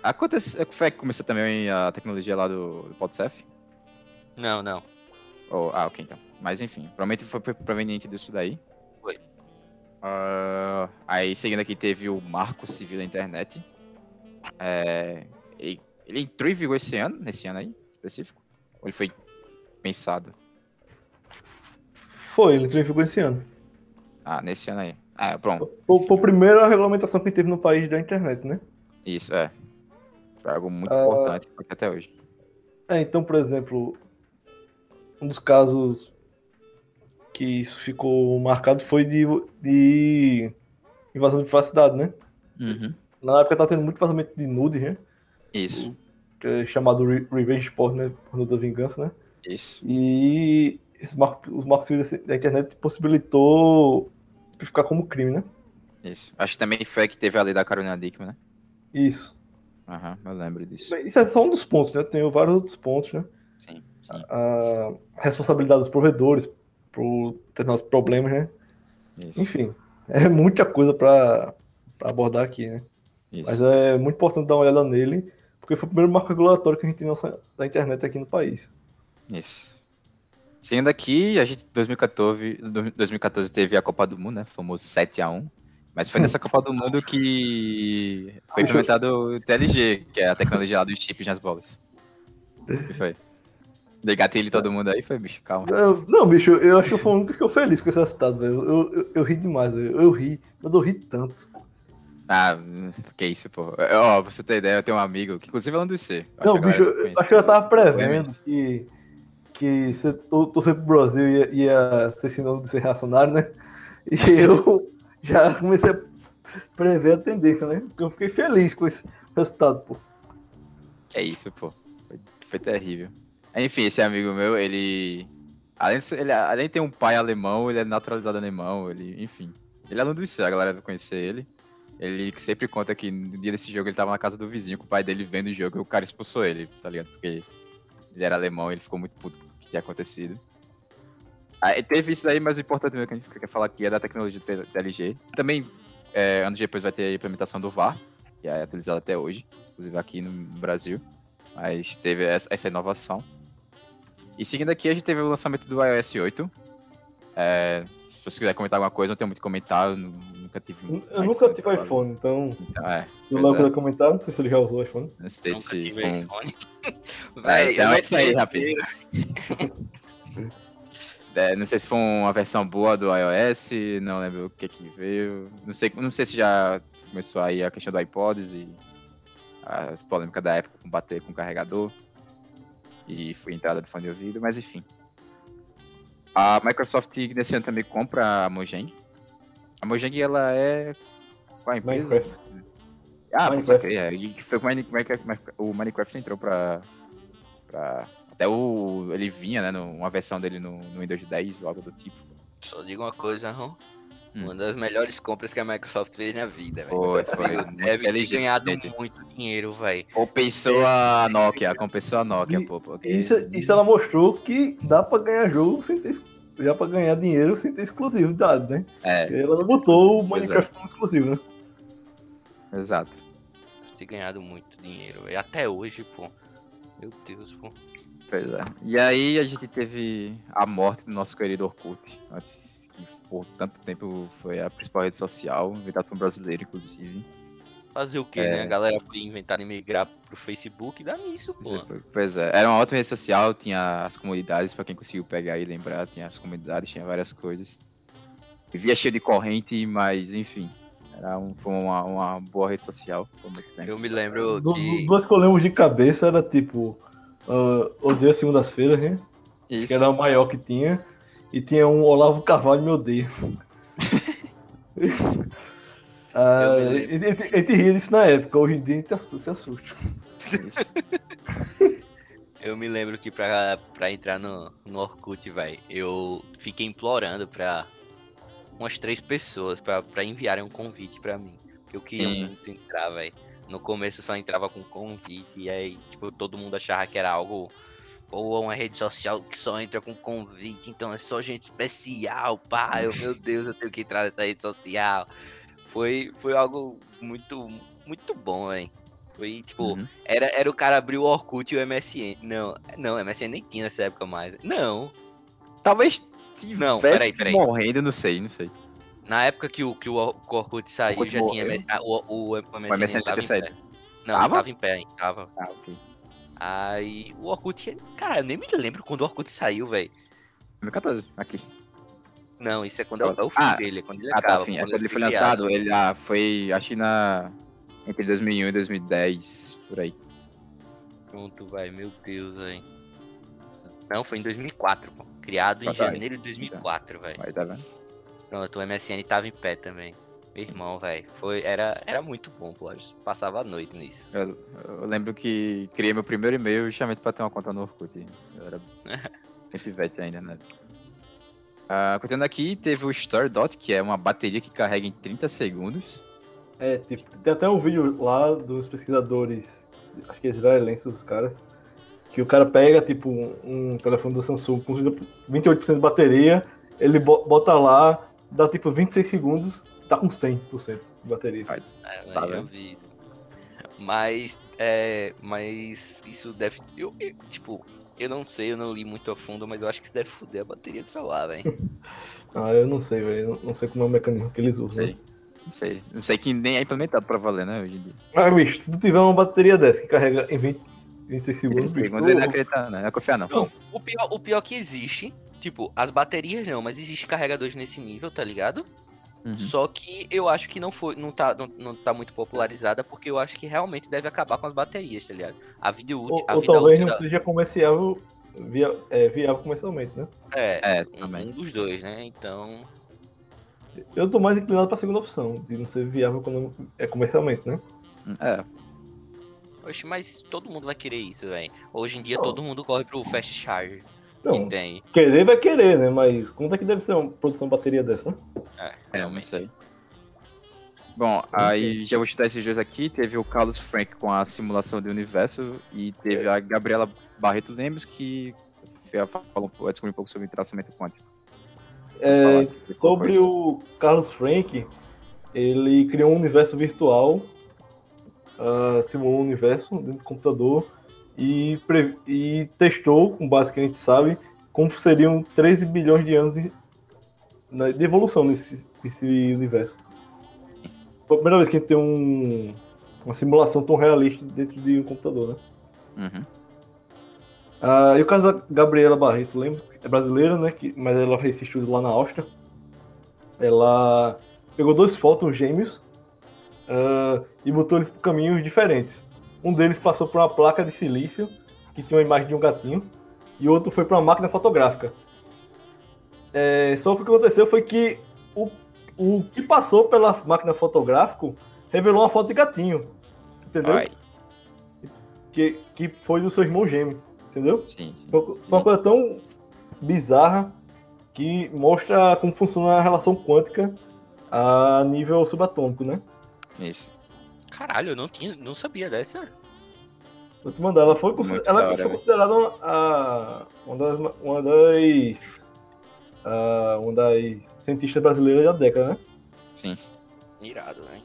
aconteceu, foi que começou também a tecnologia lá do, do PodCef? Não, não. Ou- ah, ok, então. Mas enfim, provavelmente foi pro- proveniente disso daí. Foi. Ah, aí, seguindo aqui, teve o Marco Civil da Internet. É, ele, ele entrou em vigor esse ano, nesse ano aí, específico? Ou ele foi pensado? Foi, ele ficou esse ano. Ah, nesse ano aí. Ah, pronto. Foi, foi a primeira regulamentação que teve no país da internet, né? Isso, é. Foi algo muito Ah. importante até hoje. É, então, por exemplo, um dos casos que isso ficou marcado foi de, de invasão de privacidade, né? Uhum. Na época tava tendo muito vazamento de nudes, né? Isso, Que é chamado Re- Revenge Porn, né? Porno da vingança, né? isso. E esse marco, os marcos civis da internet possibilitou ficar como crime, né? Isso. Acho que também foi que teve a lei da Carolina Dickman, né? Isso. Aham, eu lembro disso. Isso é só um dos pontos, né? Tem vários outros pontos, né? Sim, sim. A responsabilidade dos provedores por determinados problemas, né? Isso. Enfim, é muita coisa para abordar aqui, né? isso. Mas é muito importante dar uma olhada nele, porque foi o primeiro marco regulatório que a gente tem da internet aqui no país. Isso. Seguindo aqui, a gente em 2014, 2014 teve a Copa do Mundo, né? Famoso 7x1. Mas foi nessa Copa do Mundo que foi implementado o TLG, que é a tecnologia lá dos chips nas bolas. O que foi? Em todo mundo aí, foi, bicho, calma. Não, não, bicho, eu acho que eu fui o único que ficou feliz com esse resultado, velho. Eu, eu, eu ri demais, velho. Eu ri, mas eu ri tanto. Ah, que isso, pô. Ó, pra você ter ideia, eu tenho um amigo, que inclusive é um dos C. Não, bicho, eu acho que eu tava prevendo que, que ser, to- torcer pro Brasil ia, ia ser sinônimo de ser reacionário, né? E eu já comecei a prever a tendência, né? Porque eu fiquei feliz com esse resultado, pô. Que é isso, pô. Foi, foi terrível. Enfim, esse amigo meu, ele além, de ele. além de ter um pai alemão, ele é naturalizado alemão, ele. Enfim. Ele é aluno do IC, a galera vai conhecer ele. Ele sempre conta que no dia desse jogo ele tava na casa do vizinho com o pai dele vendo o jogo e o cara expulsou ele, tá ligado? Porque ele era alemão ele ficou muito puto com o que tinha acontecido. Aí teve isso daí, mas o importante mesmo que a gente quer falar aqui é da tecnologia do TLG. Também, é, anos depois, vai ter a implementação do VAR, que é atualizado até hoje, inclusive aqui no Brasil. Mas teve essa inovação. E seguindo aqui, a gente teve o lançamento do iOS 8. É, se você quiser comentar alguma coisa, não tenho muito comentário, nu- nunca tive. um Eu nunca tive iPhone, então Então, é, o Léo é. comentar, não sei se ele já usou iPhone. não sei Nunca se tive foi um- iPhone. É, Véi, então é isso aí, rapidinho. É, não sei se foi uma versão boa do iOS, não lembro o que que veio. Não sei, não sei se já começou aí a questão do iPods e a polêmica da época com bater com o carregador. E foi entrada do fone de ouvido, mas enfim. A Microsoft nesse ano também compra a Mojang. A Mojang ela é. Qual a empresa? Minecraft. Ah, Minecraft. É, e foi o Minecraft, o Minecraft entrou pra, pra. Até o. Ele vinha, né? no- Uma versão dele no, no Windows 10 ou algo do tipo. Só digo uma coisa, Ron. Hum. Uma das melhores compras que a Microsoft fez na vida, velho. Foi, foi. Deve ter ganhado muito dinheiro, velho. Compensou a Nokia, compensou a Nokia, E- pô. Porque... Isso, isso ela mostrou que dá pra ganhar jogo sem ter. Já pra ganhar dinheiro sem ter exclusividade, né? É, Ela não botou o é. Minecraft como exclusivo, né? exato. Deve ter ganhado muito dinheiro, velho. Até hoje, pô. Meu Deus, pô. Pois é. E aí a gente teve a morte do nosso querido Orkut. antes por tanto tempo foi a principal rede social, inventada por um brasileiro, inclusive. Fazer o quê, É. né? A galera foi inventar e migrar pro Facebook e dá nisso, pô. Pois é, era uma ótima rede social, tinha as comunidades, pra quem conseguiu pegar e lembrar, tinha as comunidades, tinha várias coisas. Vivia cheio de corrente, mas enfim, era um, foi uma, uma boa rede social por muito tempo. Eu me lembro Du- que. Duas que eu lembro de cabeça era tipo. Uh, Odeio as segundas-feiras, né? Isso. Que era o maior que tinha. E tinha um Olavo Carvalho me odeia. Ah, a gente- ria disso na época, hoje em dia a gente assu- se assusta. Eu me lembro que pra, pra entrar no, no Orkut, velho, eu fiquei implorando pra umas três pessoas pra, pra enviarem um convite pra mim. Porque eu queria Sim. muito entrar, velho. No começo eu só entrava com convite, e aí, tipo, todo mundo achava que era algo. Ou uma rede social que só entra com convite, então é só gente especial, pá. Eu, meu Deus, eu tenho que entrar nessa rede social. Foi, foi algo muito, muito bom, velho. Foi, tipo, Uhum. era, era o cara abrir o Orkut e o MSN. Não, não, o MSN nem tinha nessa época mais. Não. Talvez tivesse Não, peraí, peraí. morrendo, não sei, não sei. Na época que o, que o o Orkut saiu, Orkut já tinha morreu? MS, ah, o, o, o MSN, MSN não tava tinha em pé. Não, Tava? tava em pé ainda, tava. Ah, ok. Aí o Orkut, cara, eu nem me lembro quando o Orkut saiu, velho. 2014, aqui. Não, isso é quando é o, é o fim Ah, dele, é quando ele Ah, tá, acaba. enfim, é quando quando ele foi criado. lançado, ele ah, foi, acho que na... Entre 2001 e 2010, por aí. Pronto, vai, meu Deus, velho. Não, foi em 2004, pô. Criado em Ah, tá aí. janeiro de 2004, velho. Aí, tá vendo? Pronto, o MSN tava em pé também. Meu irmão, velho. Foi, era, era muito bom, pô. Eu passava a noite nisso. Eu, eu lembro que criei meu primeiro e-mail justamente pra ter uma conta no Orkut. Eu era bem pivete ainda, né? Uh, continuando aqui, teve o Store Dot, que é uma bateria que carrega em 30 segundos. É, tipo, tem até um vídeo lá dos pesquisadores, acho que é israelenses os caras, que o cara pega, tipo, um, telefone da Samsung com 28% de bateria, ele bota lá, dá tipo 26 segundos, tá com 100% de bateria. É, tá eu vi isso. Mas, é, mas isso deve. Eu, eu, tipo, eu não sei, eu não li muito a fundo, mas eu acho que isso deve foder a bateria do celular, velho. ah, eu não sei, velho. Não, não, sei como é o mecanismo que eles usam. Sei. Não sei. Não sei que nem é implementado pra valer, né, hoje em dia. Ah, bicho, se tu tiver uma bateria dessa que carrega em 20, 20 segundos. 20 segundos, não acreditar, não. Não é confiar, não. Não, o pior, o pior que existe, tipo, as baterias não, mas existe carregadores nesse nível, tá ligado? Uhum. Só que eu acho que não foi, não tá, não, não tá muito popularizada, porque eu acho que realmente deve acabar com as baterias, tá ligado? A vida útil. Ou, a ou vida talvez útil não seja comercial, via, é, viável comercialmente, né? É, é um, um, dos dois, né? Então. Eu tô mais inclinado pra segunda opção, de não ser viável quando é comercialmente, né? É. Oxe, mas todo mundo vai querer isso, velho. Hoje em dia não. todo mundo corre pro fast charger. Então, que tem. Querer vai querer, né? Mas quanto é que deve ser uma produção de bateria dessa, né? É, realmente isso aí. Bom, aí já vou te dar esses dois aqui. Teve o Carlos Frank com a simulação do universo e teve a Gabriela Barreto Lemos que falou, descobrir um pouco sobre traçamento quântico. É, sobre o Carlos Frank, ele criou um universo virtual, uh, simulou um universo dentro do computador e, e testou, com base que a gente sabe, como seriam 13 bilhões de anos de, de evolução nesse, nesse universo. Foi a primeira vez que a gente tem um, uma simulação tão realista dentro de um computador, né? Uhum. Ah, e o caso da Gabriela Barreto, lembra? É brasileira, né? Que, mas ela fez esse estudo lá na Áustria. Ela pegou dois fótons gêmeos uh, e botou eles por caminhos diferentes. Um deles passou por uma placa de silício, que tinha uma imagem de um gatinho, e o outro foi para uma máquina fotográfica. É, só que o que aconteceu foi que o, o que passou pela máquina fotográfica revelou uma foto de gatinho. Entendeu? Que, que foi do seu irmão gêmeo. Entendeu? Sim, sim. Foi uma coisa tão bizarra que mostra como funciona a relação quântica a nível subatômico, né? Isso. Caralho, eu não, tinha, não sabia dessa. Vou te mandar. Ela foi, ela hora, foi considerada uma, a, uma das. Uma das, a, uma das cientistas brasileiras da década, né? Sim. Irado, né?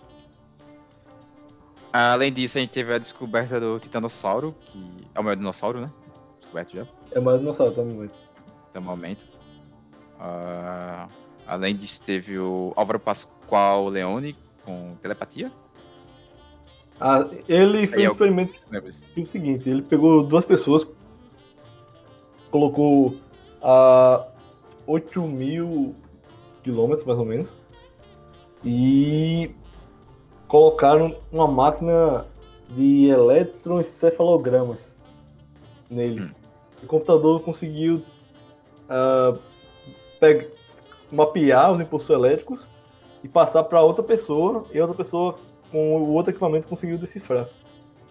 Além disso, a gente teve a descoberta do Titanossauro, que é o maior dinossauro, né? Descoberto já. É o maior dinossauro, até o momento. Até o momento. Uh, além disso, teve o Álvaro Pascoal Leone com telepatia. Ah, ele fez um experimento o seguinte, ele pegou duas pessoas, colocou a 8 mil quilômetros, mais ou menos, e colocaram uma máquina de eletroencefalogramas nele. Hum. O computador conseguiu uh, mapear os impulsos elétricos e passar para outra pessoa, e outra pessoa com o outro equipamento conseguiu decifrar.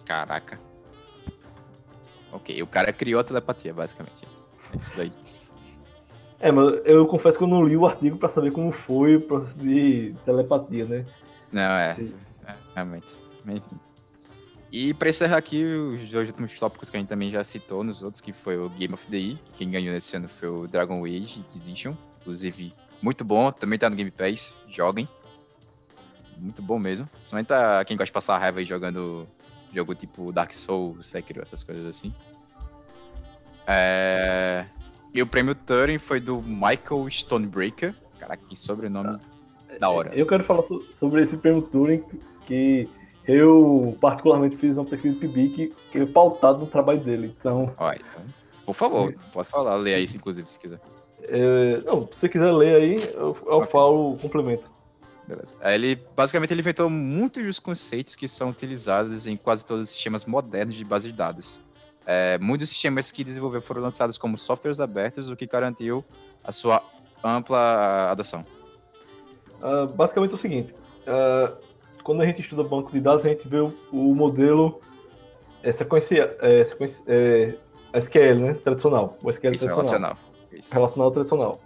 Caraca. Ok, o cara criou a telepatia, basicamente. É isso daí. É, mas eu confesso que eu não li o artigo para saber como foi o processo de telepatia, né? Não, é. é realmente. Enfim. E para encerrar aqui, os dois últimos tópicos que a gente também já citou nos outros, que foi o Game of the Year. Quem ganhou nesse ano foi o Dragon Age Inquisition. Inclusive, muito bom. Também tá no Game Pass. Joguem muito bom mesmo. Principalmente pra quem gosta de passar raiva aí jogando jogo tipo Dark Souls, Sekiro, essas coisas assim. É... E o prêmio Turing foi do Michael Stonebreaker. Caraca, que sobrenome ah, da hora. Eu quero falar sobre esse prêmio Turing que eu particularmente fiz uma pesquisa de PIBIC que é pautado no trabalho dele. Então. Olha, então por favor, é. pode falar, lê aí, inclusive, se quiser. É... não, se você quiser ler aí, eu, eu okay. falo complemento. Beleza. Ele, basicamente, ele inventou muitos dos conceitos que são utilizados em quase todos os sistemas modernos de base de dados. É, muitos sistemas que desenvolveu foram lançados como softwares abertos, o que garantiu a sua ampla adoção. Uh, basicamente é o seguinte: uh, quando a gente estuda banco de dados, a gente vê o, o modelo é, sequência, é, sequência, é, SQL, né? Tradicional. O SQL Isso, tradicional. Relacional. Isso. Relacional tradicional.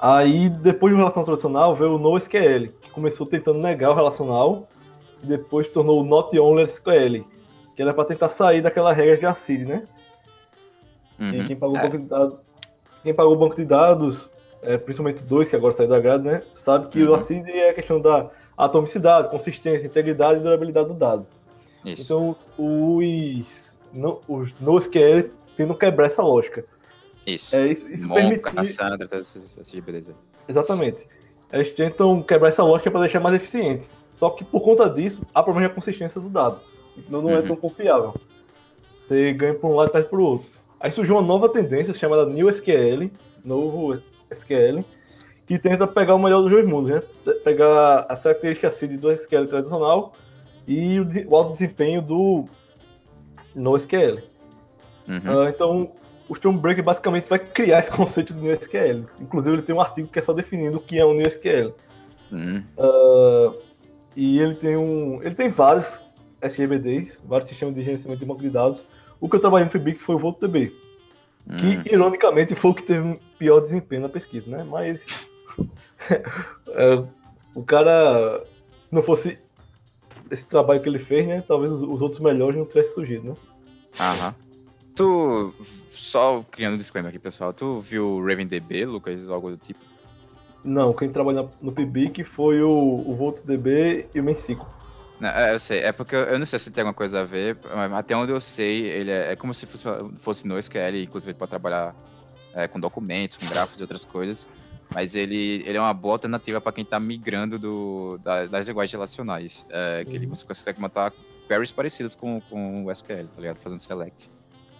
Aí, depois de uma relação tradicional, veio o NoSQL, que começou tentando negar o relacional, e depois tornou o Not Only SQL, que era para tentar sair daquela regra de ACID, né? Uhum. E quem pagou, o É. banco de dados, quem pagou o banco de dados, é, principalmente o 2, que agora saiu da grade, né? Sabe que Uhum. o ACID é a questão da atomicidade, consistência, integridade e durabilidade do dado. Isso. Então, os, no, os NoSQL tentam quebrar essa lógica. Isso. É, isso isso Mongo, permite... Cassandra, todas essas essas beleza. Exatamente. Eles tentam quebrar essa lógica para deixar mais eficiente. Só que por conta disso, há problema de consistência do dado. Então não é Uhum. tão confiável. Você ganha para um lado e perde para o outro. Aí surgiu uma nova tendência chamada New SQL, novo SQL, que tenta pegar o melhor dos dois mundos, né? Pegar as características CID do SQL tradicional e o, alto desempenho do NoSQL. Uhum. Ah, então, o Stormbreaker basicamente vai criar esse conceito do NewSQL. Inclusive, ele tem um artigo que é só definindo o que é um NewSQL. Uhum. Ah, e ele tem um, ele tem vários SGBDs, vários sistemas de gerenciamento de banco de dados. O que eu trabalhei no PIBIC foi o VoltDB, Uhum. que ironicamente foi o que teve pior desempenho na pesquisa, né? Mas é, o cara, se não fosse esse trabalho que ele fez, né? Talvez os, os outros melhores não tivessem surgido, né? Aham. Tu, só criando um disclaimer aqui, pessoal, tu viu RavenDB, Lucas, algo do tipo? Não, quem trabalha no PIBIC foi o, o VoltDB e o Mencico. Não, é, eu sei, é porque eu, eu não sei se tem alguma coisa a ver, mas até onde eu sei, ele é, é como se fosse, fosse no SQL, inclusive ele pode trabalhar é, com documentos, com gráficos e outras coisas, mas ele, ele é uma boa alternativa para quem está migrando do, da- das linguagens relacionais, é, que ele, Uhum. você consegue montar queries parecidas com, com o SQL, tá ligado? Fazendo select,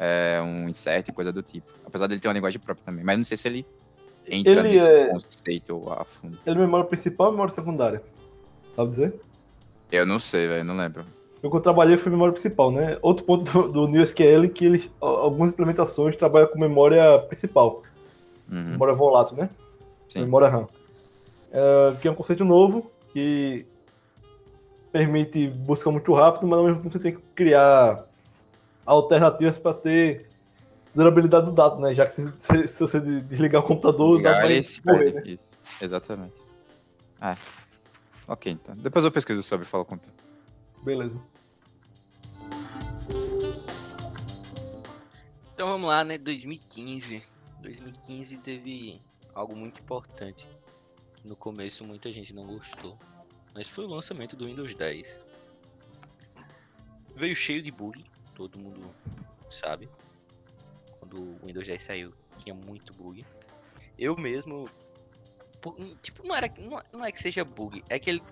é, um insert e coisa do tipo. Apesar dele ter uma linguagem própria também, mas não sei se ele entra Ele nesse é- conceito a fundo. Ele é memória principal ou memória secundária? Sabe dizer? Eu não sei, velho, não lembro. Eu que eu trabalhei foi memória principal, né? Outro ponto do, do NewSQL é que eles, algumas implementações trabalham com memória principal, Uhum, memória volátil, né? sim. Memória RAM. É, que é um conceito novo que permite busca muito rápido, mas ao mesmo tempo você tem que criar alternativas para ter durabilidade do dado, né? Já que se, se- se você de- desligar o computador, o dado vai morrer, perde. né? Isso, Exatamente. Ah, ok, então. Depois eu pesquiso sobre e falo com tu. Beleza. Então vamos lá, né? 2015. 2015 teve algo muito importante. Que no começo muita gente não gostou. Mas foi o lançamento do Windows 10. Veio cheio de bug, todo mundo sabe. Quando o Windows 10 saiu, tinha muito bug. Eu mesmo. Tipo, não, era, não, não é que seja bug, é que ele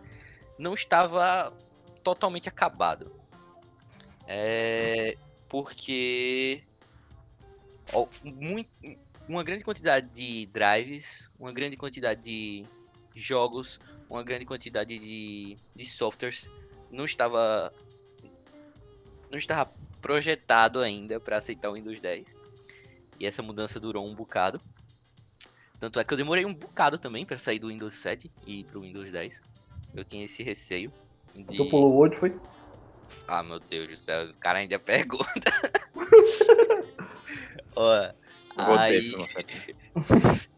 não estava totalmente acabado. É. Porque ó, muito, uma grande quantidade de drives, uma grande quantidade de jogos, uma grande quantidade de, de softwares não estava não estava projetado ainda para aceitar o Windows 10. E essa mudança durou um bocado. Tanto é que eu demorei um bocado também para sair do Windows 7 e ir pro Windows 10. Eu tinha esse receio de... Tu pulou o 8, foi? Ah, meu Deus do céu, o cara ainda pergunta. Ó, aí...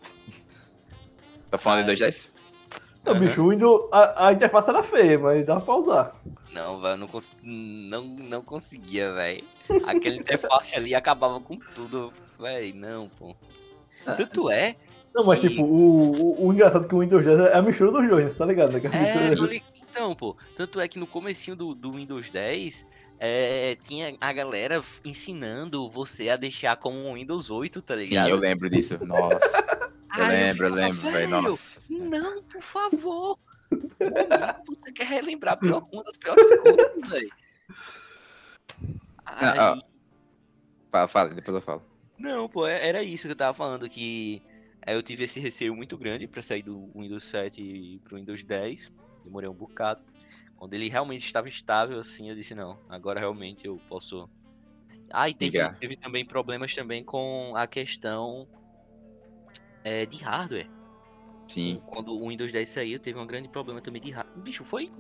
Tá falando de Ai. 210? Não, Aham. bicho, o Windows, a, a interface era feia, mas dava pra usar. Não, velho, não, cons... não, não conseguia, velho. Aquele interface ali acabava com tudo, velho. Não, pô. Tanto é. Não, mas que- tipo, o, o, o engraçado é que o Windows 10 é a mistura dos dois, tá ligado, né? É, li- então, pô. Tanto é que no comecinho do, do Windows 10, é, tinha a galera ensinando você a deixar como um Windows 8, tá Sim, ligado? eu lembro disso. Nossa. Eu Aí lembro, eu lembro, velho. "Velho, Nossa. Não, por favor. Você quer relembrar pior- uma das piores coisas, velho. Ah, Aí- Fala, fala, depois eu falo. Não, pô, é- era isso que eu tava falando, que é, eu tive esse receio muito grande pra sair do Windows 7 pro Windows 10. Demorei um bocado. Quando ele realmente estava estável, assim, eu disse, não, agora realmente eu posso. Ah, e teve, teve também problemas também com a questão é, de hardware. Sim. Quando o Windows 10 saiu, teve um grande problema também de hardware. Bicho, foi.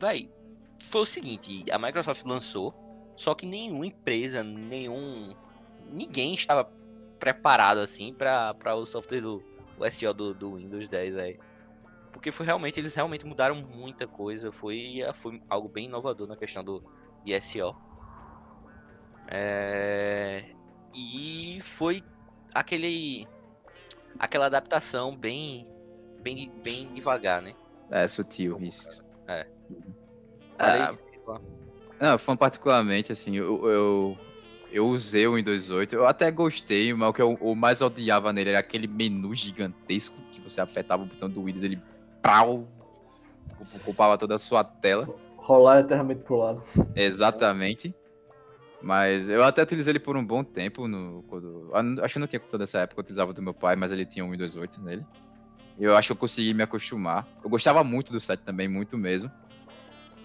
Véi, foi o seguinte: a Microsoft lançou, só que nenhuma empresa, nenhum. Ninguém estava preparado assim para o software do, o SEO do, do Windows 10 aí. Porque foi realmente, eles realmente mudaram muita coisa. Foi, foi algo bem inovador na questão do de SEO. É, e foi aquele aquela adaptação bem bem bem devagar, né? É, sutil, isso. É. Ah, não, foi particularmente, assim, eu, eu, eu usei o Windows 8, eu até gostei, mas o que eu, eu mais odiava nele era aquele menu gigantesco que você apertava o botão do Windows, ele prau, ocupava toda a sua tela. Rolar eternamente pro lado. Exatamente. Mas eu até utilizei ele por um bom tempo. No, quando, acho que não tinha computador nessa época, eu utilizava do meu pai, mas ele tinha um Windows 8 nele. Eu acho que eu consegui me acostumar. Eu gostava muito do set também, muito mesmo.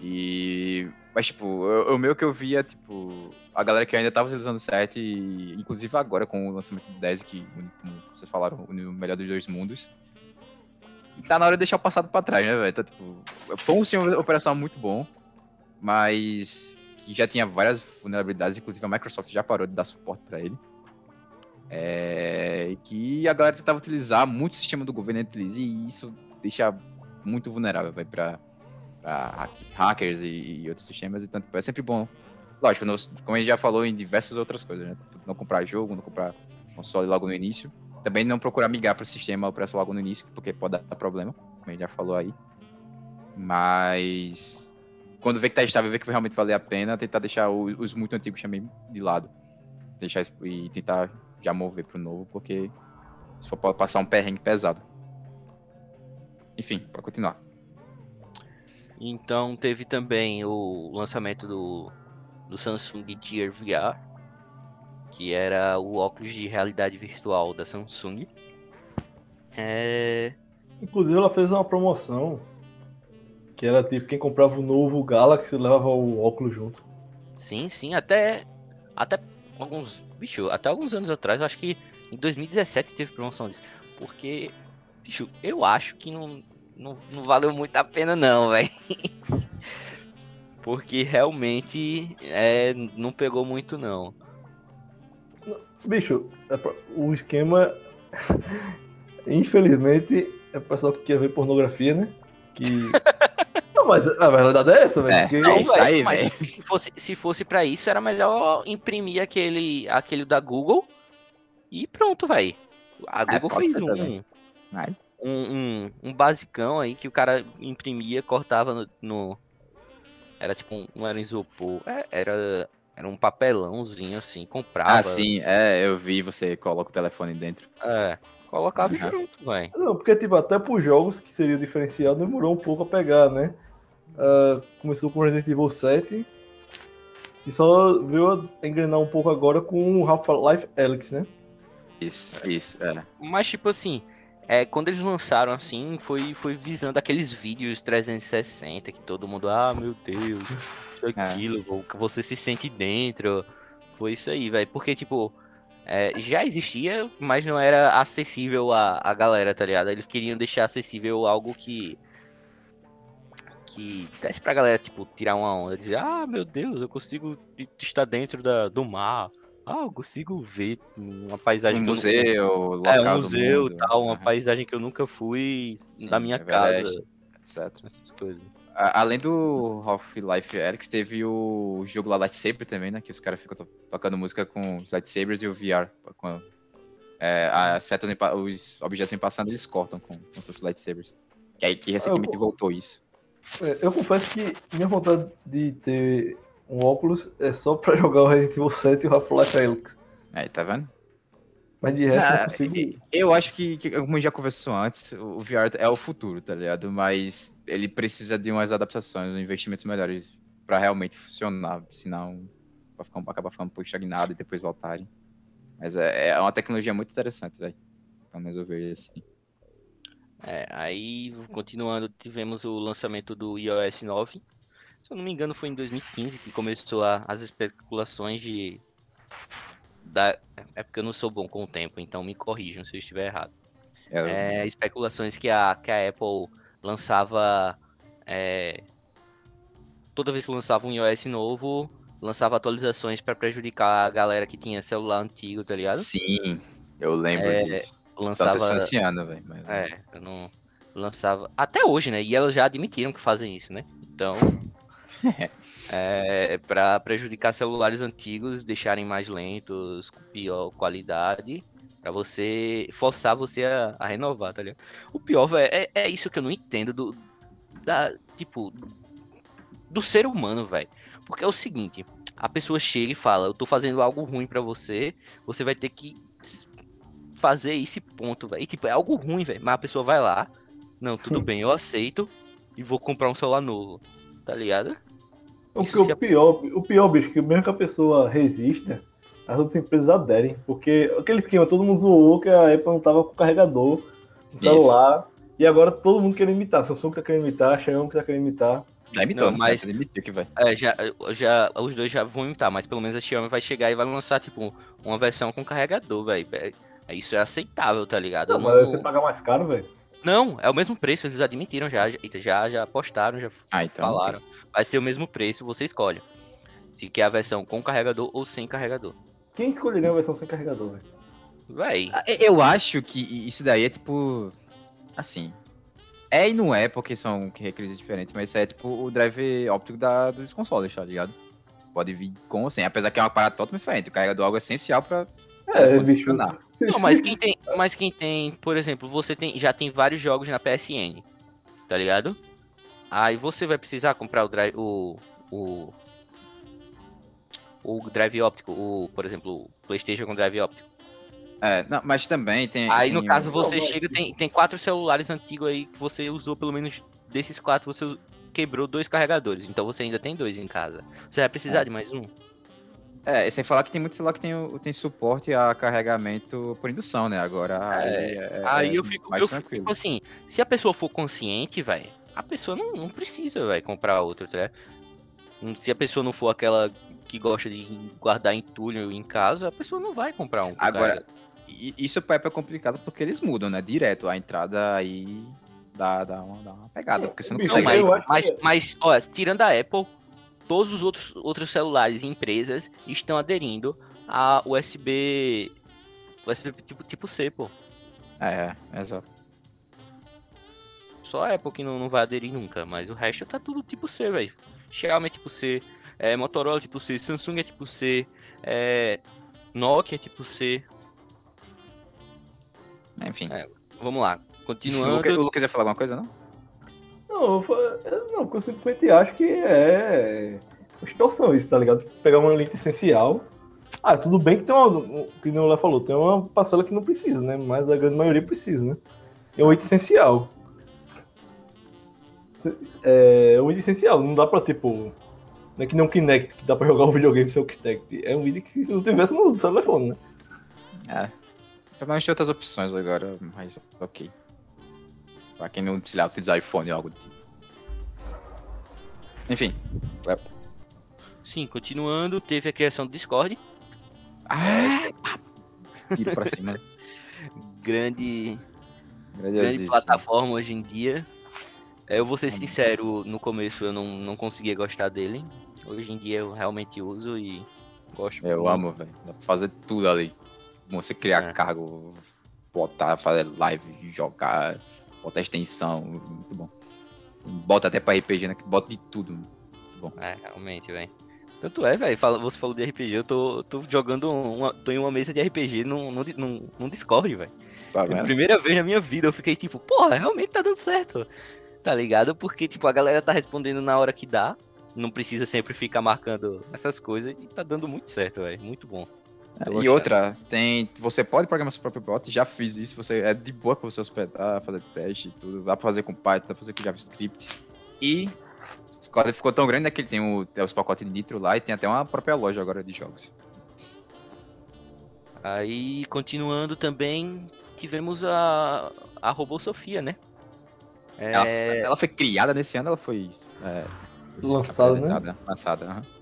E. Mas, tipo, o meu que eu via, tipo, a galera que ainda tava utilizando o set, e, inclusive agora com o lançamento do 10, que, como vocês falaram, o melhor dos dois mundos. Que tá na hora de deixar o passado pra trás, né, velho? Então, tipo, foi um sim, operação muito bom, mas que já tinha várias vulnerabilidades, inclusive a Microsoft já parou de dar suporte para ele. É, que a galera tentava utilizar, muito sistema do governo utiliza, e isso deixa muito vulnerável para hackers e, e, outros sistemas. Então, tipo, é sempre bom. Lógico, como a gente já falou em diversas outras coisas, né? Tipo, não comprar jogo, não comprar console logo no início. Também não procurar migrar para o sistema operacional logo no início, porque pode dar problema, como a gente já falou aí. Mas quando vê que tá estável, vê que realmente vale a pena, tentar deixar os, os muito antigos também de lado. Deixar e tentar já mover pro novo, porque se for passar um perrengue pesado. Enfim, pode continuar. Então teve também o lançamento do, do Samsung Gear VR, que era o óculos de realidade virtual da Samsung. É... Inclusive ela fez uma promoção que era tipo quem comprava o novo Galaxy levava o óculos junto. Sim, sim, até até alguns, bicho, até alguns anos atrás, acho que em 2017 teve promoção disso. Porque, bicho, eu acho que não, não, não valeu muito a pena não, velho. Porque realmente é, não pegou muito não. Bicho, é o esquema infelizmente é o pessoal que quer ver pornografia, né? Que Não, mas a verdade é essa, velho. É, porque... não, é isso aí, velho. Se fosse, se fosse pra isso, era melhor imprimir aquele, aquele da Google e pronto, velho. A é, Google é, fez um, um, um, um, basicão aí que o cara imprimia, cortava no. no... era tipo um. Não era isopor. É, era. Era um papelãozinho assim, comprava. Ah, sim, é, eu vi, você coloca o telefone dentro. É. Colocava uhum. junto, velho. Não, porque, tipo, até pros jogos que seria diferenciado, demorou um pouco a pegar, né? Uh, começou com Resident Evil 7 e só veio a engrenar um pouco agora com o Half-Life Alyx, né? Isso, isso, é. Mas, tipo assim, é, quando eles lançaram assim, foi, foi visando aqueles vídeos 360 que todo mundo, ah, meu Deus, é. aquilo, é. você se sente dentro. Foi isso aí, velho. Porque, tipo, é, já existia, mas não era acessível à, à galera, tá ligado? Eles queriam deixar acessível algo que. que desse pra galera, tipo, tirar uma onda. Dizer, ah, meu Deus, eu consigo estar dentro da, do mar. Ah, eu consigo ver uma paisagem. Um museu, nunca... É, um museu tal, uma uhum. paisagem que eu nunca fui Sim, na minha é casa. Etc. Essas coisas além do Half-Life Alyx, teve o jogo lá Lightsaber também, né? Que os caras ficam to tocando música com os lightsabers e o VR. Com, é, as setas, os objetos vêm passando, eles cortam com, com seus lightsabers. E aí que recentemente eu, voltou isso. É, eu confesso que minha vontade de ter um óculos é só pra jogar o Resident Evil 7 e o Half-Life Alyx. Aí, tá vendo? Mas de resto, ah, consigo... Eu acho que, que, como a gente já conversou antes, o VR é o futuro, tá ligado? Mas ele precisa de umas adaptações, investimentos melhores para realmente funcionar, senão vai ficar, acaba ficando um pouco estagnado e depois voltarem. Mas é, é uma tecnologia muito interessante, velho. Pelo menos eu vejo assim. É, aí, continuando, tivemos o lançamento do iOS 9. Se eu não me engano, foi em 2015 que começou a, as especulações de da, é porque eu não sou bom com o tempo, então me corrijam se eu estiver errado. É, é especulações que a, que a Apple lançava. É, toda vez que lançava um iOS novo, lançava atualizações para prejudicar a galera que tinha celular antigo, tá ligado? Sim, eu lembro é, disso. Lançava. vocês financiando, velho. mas- É, eu não lançava. Até hoje, né? E elas já admitiram que fazem isso, né? Então. é pra prejudicar celulares antigos, deixarem mais lentos, com pior qualidade, pra você forçar você a, a renovar, tá ligado? O pior, velho, é, é isso que eu não entendo do. Da, tipo. Do ser humano, velho. Porque é o seguinte, a pessoa chega e fala, eu tô fazendo algo ruim pra você, você vai ter que fazer esse ponto, velho. E tipo, é algo ruim, velho. Mas a pessoa vai lá. Não, tudo bem, eu aceito. E vou comprar um celular novo. Tá ligado? O, que, o pior, o pior, bicho, que mesmo que a pessoa resista, as outras empresas aderem. Porque aquele esquema, todo mundo zoou que a Apple não tava com carregador no celular. E agora todo mundo quer imitar. Samsung tá querendo imitar, Xiaomi tá querendo imitar. Já imitou, Não, mas- mas... Demitiu que vai. É, já, já, os dois já vão imitar, mas pelo menos a Xiaomi vai chegar e vai lançar, tipo, uma versão com carregador, velho. É, isso é aceitável, tá ligado? Não, mas não, você pagar mais caro, velho. Não, é o mesmo preço, eles admitiram já, já, já, já postaram, já Ah, então. falaram. Vai ser o mesmo preço, você escolhe. Se quer a versão com carregador ou sem carregador. Quem escolheria uma versão sem carregador, velho? Véi, Ah, Eu acho que isso daí é tipo. Assim. É e não é, porque são requisitos diferentes, mas isso é tipo o drive óptico da, dos consoles, tá ligado? Pode vir com ou sem, apesar que é uma parada totalmente diferente. O carregador é algo essencial pra É, bicho. Não, mas quem tem, mas quem tem, por exemplo, você tem, já tem vários jogos na PSN, tá ligado? Aí você vai precisar comprar o drive, o, o, o drive óptico, o, por exemplo, o PlayStation com drive óptico. É, não, mas também tem. Aí tem no caso o- você chega, tem, tem quatro celulares antigos aí que você usou pelo menos desses quatro você quebrou dois carregadores, então você ainda tem dois em casa. Você vai precisar de mais um? É, e sem falar que tem muito celular que tem, o- tem suporte a carregamento por indução, né? Agora. aí é- Aí é eu fico, mais eu fico tranquilo. tipo assim, se a pessoa for consciente, velho, a pessoa não, não precisa, vai comprar outro? Hum, Se a pessoa não for aquela que gosta de guardar entulho em casa, a pessoa não vai comprar um. Agora, carga. E isso Apple é complicado porque eles mudam, né? Direto. A entrada aí dá, dá, uma, dá uma pegada, porque você não consegue. mas, mas, mas, ó, tirando a Apple, todos os outros, outros celulares e empresas estão aderindo a USB. USB tipo, tipo C, pô. É, é, exato. Só a Apple que não, não vai aderir nunca, mas o resto tá tudo tipo C, velho. Xiaomi é tipo C, é, Motorola é tipo C, Samsung é tipo C, é, Nokia é tipo C. Enfim. É, Vamos lá, o, continuando. Lucas, o Lucas ia falar alguma coisa, não? Não, eu, não, simplesmente acho que é extorsão isso, tá ligado? Pegar uma lente essencial. Ah, tudo bem que tem uma. Que o Léo falou, tem uma parcela que não precisa, né? Mas a grande maioria precisa, né? É um item essencial. Se- É um item essencial, não dá pra, tipo. Não é que nem um Kinect, que dá pra jogar um videogame sem o Kinect. É um item que se não tivesse, não usa o telefone, né? É. Provavelmente tem outras opções agora, mas ok. Pra quem não precisar utilizar iPhone ou algo do tipo. Enfim. Sim, continuando, teve a criação do Discord. Ah, pá. Tiro pra cima. Grande, grande Grandiosíssimo. plataforma hoje em dia. É, Eu vou ser sincero, no começo eu não, não conseguia gostar dele. Hoje em dia eu realmente uso e gosto. Eu muito. amo, velho. Dá pra fazer tudo ali. Você criar É. cargo, botar, fazer live, jogar, botar extensão, muito bom. Bota até pra RPG, né? Bota de tudo. É, realmente, velho. Tanto é, velho, você falou de RPG, eu tô, tô jogando uma, tô em uma mesa de RPG num, num, num, Discord, velho. Tá vendo? primeira vez na minha vida eu fiquei tipo, porra, realmente tá dando certo. Tá ligado? Porque, tipo, a galera tá respondendo na hora que dá. Não precisa sempre ficar marcando essas coisas e tá dando muito certo, velho. Muito bom. E outra, tem. Você pode programar seu próprio bot, já fiz isso, você é de boa pra você hospedar, fazer teste e tudo. Dá pra fazer com Python, dá pra fazer com JavaScript. E o código ficou tão grande né, que ele tem, o, tem os pacotes de Nitro lá e tem até uma própria loja agora de jogos. Aí, continuando também, tivemos a, a Robô Sofia, né? É, Ela, ela foi criada nesse ano, ela foi. É, Lançado, né? Lançada, aham.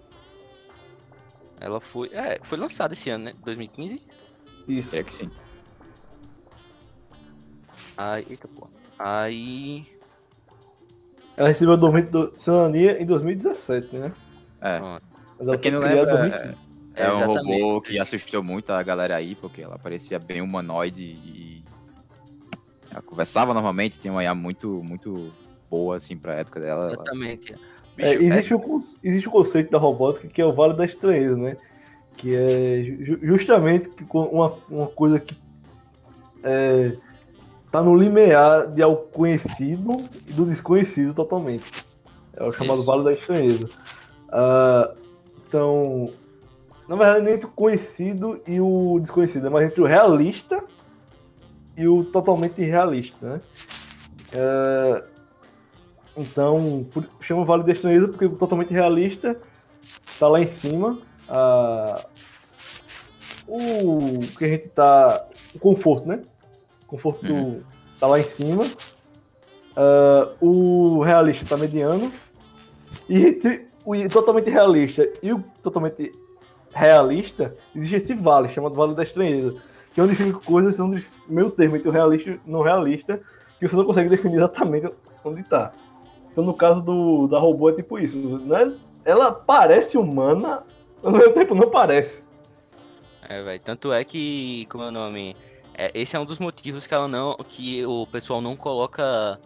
Ela foi, é, foi lançada esse ano, né? 2015. Isso. Creio que sim. Aí, eita, pô. Aí, Ela recebeu a dormi- do- cidadania em 2017, né? É. Pronto. Mas ela Pra quem foi não lembra, 2015. é, é um exatamente. robô que assustou muito a galera aí, porque ela parecia bem humanoide e Ela conversava normalmente, tinha uma IA muito, muito boa, assim, pra época dela. Ela- Exatamente. É, Bicho, existe, o, conce- existe o conceito da robótica que é o vale da estranheza, né? Que é ju- justamente uma, uma coisa que é, tá no limiar de algo conhecido e do desconhecido totalmente. É o chamado Isso. vale da estranheza. Ah, então, na verdade, nem entre o conhecido e o desconhecido, é mais entre o realista e o totalmente irrealista, né? É, então, por, chama Vale da Estranheza porque o totalmente realista tá lá em cima. ah, o que a gente tá. O conforto, né? O conforto do- tá lá em cima. ah, o realista tá mediano. E o totalmente realista e o totalmente realista, existe esse vale, chamado Vale da Estranheza. Que é onde ficam coisas são meio termo entre o realista e o não realista, que você não consegue definir exatamente onde tá. Então, no caso do, da robô, é tipo isso. Né? Ela parece humana, mas ao mesmo tempo não parece. É, velho. Tanto é que, como é o nome? É, esse é um dos motivos que ela não. que o pessoal não coloca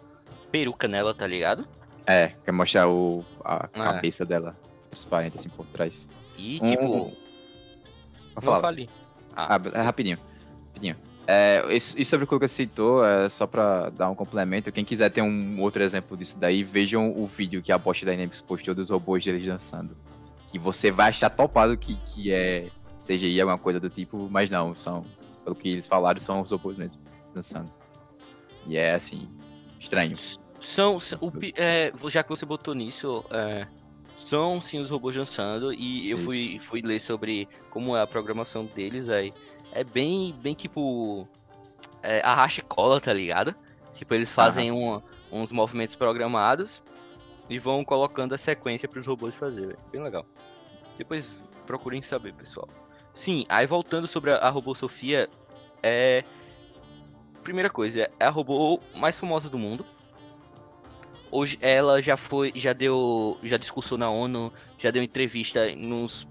peruca nela, tá ligado? É, quer mostrar o, a É. cabeça dela transparente, assim, por trás. E, Um- tipo. Pode não falar. falei. Ah, é rapidinho. rapidinho. É, isso, isso sobre o que Lucas citou, é só pra dar um complemento. Quem quiser ter um outro exemplo disso daí, vejam o vídeo que a Bosch Dynamics postou dos robôs deles dançando. Que você vai achar topado que, que é CGI, alguma coisa do tipo, mas não, são, pelo que eles falaram, são os robôs mesmo dançando. E é assim, estranho. São. são- o é, já que você botou nisso. é, são sim os robôs dançando. E eu fui, fui ler sobre como é a programação deles aí. É bem, bem tipo. É, e cola, tá ligado? Tipo, eles fazem um- uns movimentos programados e vão colocando a sequência para os robôs fazer. velho. Bem legal. Depois procurem saber, pessoal. Sim, aí voltando sobre a, a robô Sofia, é. Primeira coisa, é a robô mais famosa do mundo. Hoje ela já foi, já deu, já discursou na ONU, já deu entrevista nos,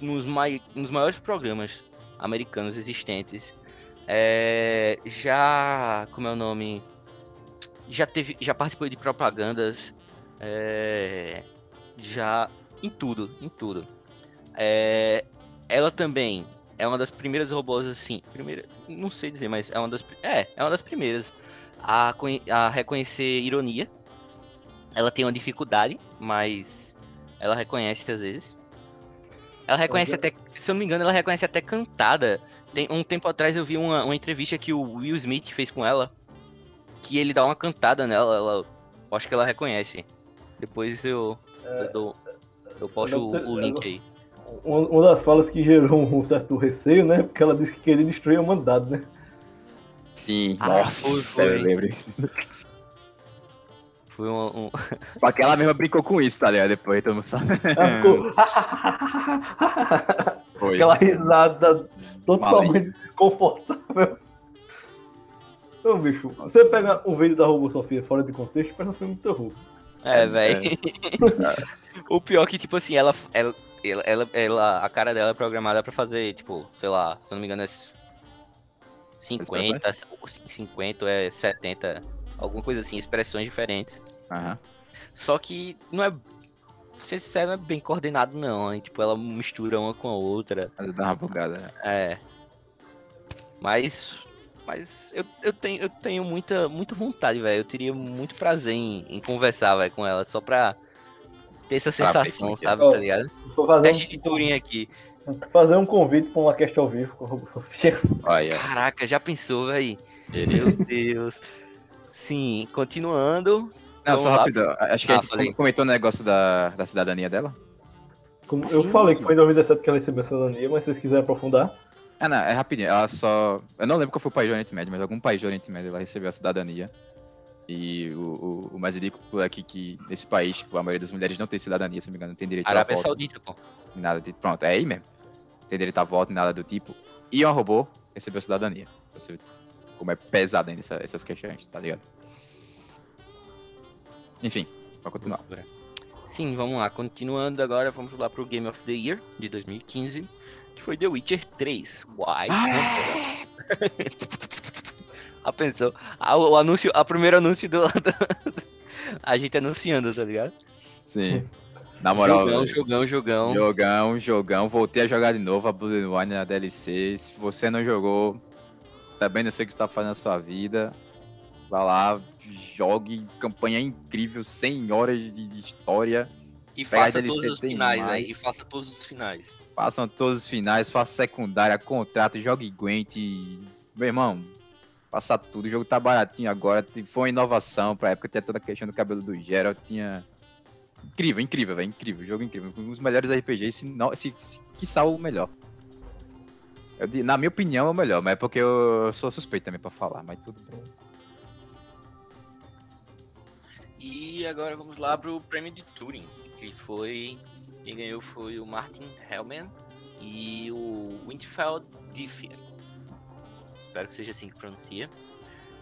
nos, mai, nos maiores programas americanos existentes. É, já, como é o nome? Já teve, já participou de propagandas, é, já em tudo, em tudo. É, ela também é uma das primeiras robôs assim, primeira, não sei dizer, mas é uma das, é, é uma das primeiras a, a reconhecer ironia. Ela tem uma dificuldade, mas ela reconhece às vezes. Ela reconhece até, se eu não me engano, ela reconhece até cantada. Tem um tempo atrás eu vi uma, uma entrevista que o Will Smith fez com ela, que ele dá uma cantada nela, ela, eu acho que ela reconhece. Depois eu, eu, dou, eu posto o, o link aí. Uma, uma das falas que gerou um certo receio, né? Porque ela disse que queria destruir a humanidade, né? Sim, Ah, nossa, foi, eu lembro disso. Foi um, um- Só que ela mesma brincou com isso, tá ligado? Depois todo mundo sabe. Ela ficou. Foi. Aquela risada totalmente desconfortável. Então, bicho, você pega um vídeo da Robô Sofia fora de contexto, parece um filme de terror. É, velho. o pior é que, tipo assim, ela, ela, ela, ela, ela- a cara dela é programada pra fazer, tipo, sei lá, se eu não me engano, é 50, ou 50, é 70, alguma coisa assim, expressões diferentes. Aham. Só que não é, ser sincero, não é bem coordenado, não. hein? Tipo, ela mistura uma com a outra. Mas dá uma bugada. É. Mas. Mas eu, eu, tenho, eu tenho muita, muita vontade, velho. Eu teria muito prazer em, em conversar, velho, com ela, só pra ter essa sensação, é. sabe, Ó, tá ligado? Teste de Turing aqui. um, fazer um convite pra uma cast ao vivo com a Robô Sofia. Olha, Caraca, já pensou, velho? Meu Deus. Sim, continuando. Não, só lá. rápido. Acho que Ah, a gente falei. comentou o negócio da, da cidadania dela. Como eu Sim. falei que foi em 2017 que ela recebeu a cidadania, mas se vocês quiserem aprofundar. Ah, não, é rapidinho. Ela só. Eu não lembro qual foi o país do Oriente Médio, mas algum país do Oriente Médio ela recebeu a cidadania. E o, o, o mais ridículo é que, que nesse país, tipo, a maioria das mulheres não tem cidadania, se não me engano, não tem direito Arábia a voto. Saudita, pô. Nada de. Pronto, é aí mesmo. Não tem direito a voto, nada do tipo. E um robô recebeu cidadania. Pra Você como é pesado ainda essa- essas questões, tá ligado? Enfim, pra continuar. Sim, vamos lá. Continuando agora, vamos lá pro Game of the Year de 2015, que foi The Witcher 3. Why? A pensou. A, o anúncio, a primeiro anúncio do, do- A gente anunciando, tá ligado? Sim. Na moral, jogão, jogão, jogão. Jogão, jogão. Voltei a jogar de novo a Blue Wine na DLC. Se você não jogou, também não sei o que você tá fazendo na sua vida. Vá lá, jogue. Campanha incrível, 100 horas de história. E faça todos os finais, né? E faça todos os finais. Façam todos os finais, faça secundária, contrato, jogue Gwent. e- Meu irmão, passa tudo. O jogo tá baratinho agora. Foi uma inovação pra época. Tinha toda a questão do cabelo do Geralt. Tinha. Incrível, incrível, velho. Incrível. Jogo incrível. Um dos melhores RPGs, se não. Se, se, quiçá o melhor. Eu na minha opinião, é o melhor, mas é porque eu sou suspeito também pra falar, mas tudo bem. E agora vamos lá pro prêmio de Turing, que foi. Quem ganhou foi o Martin Hellman e o Winterfeld Diffie. Espero que seja assim que pronuncia.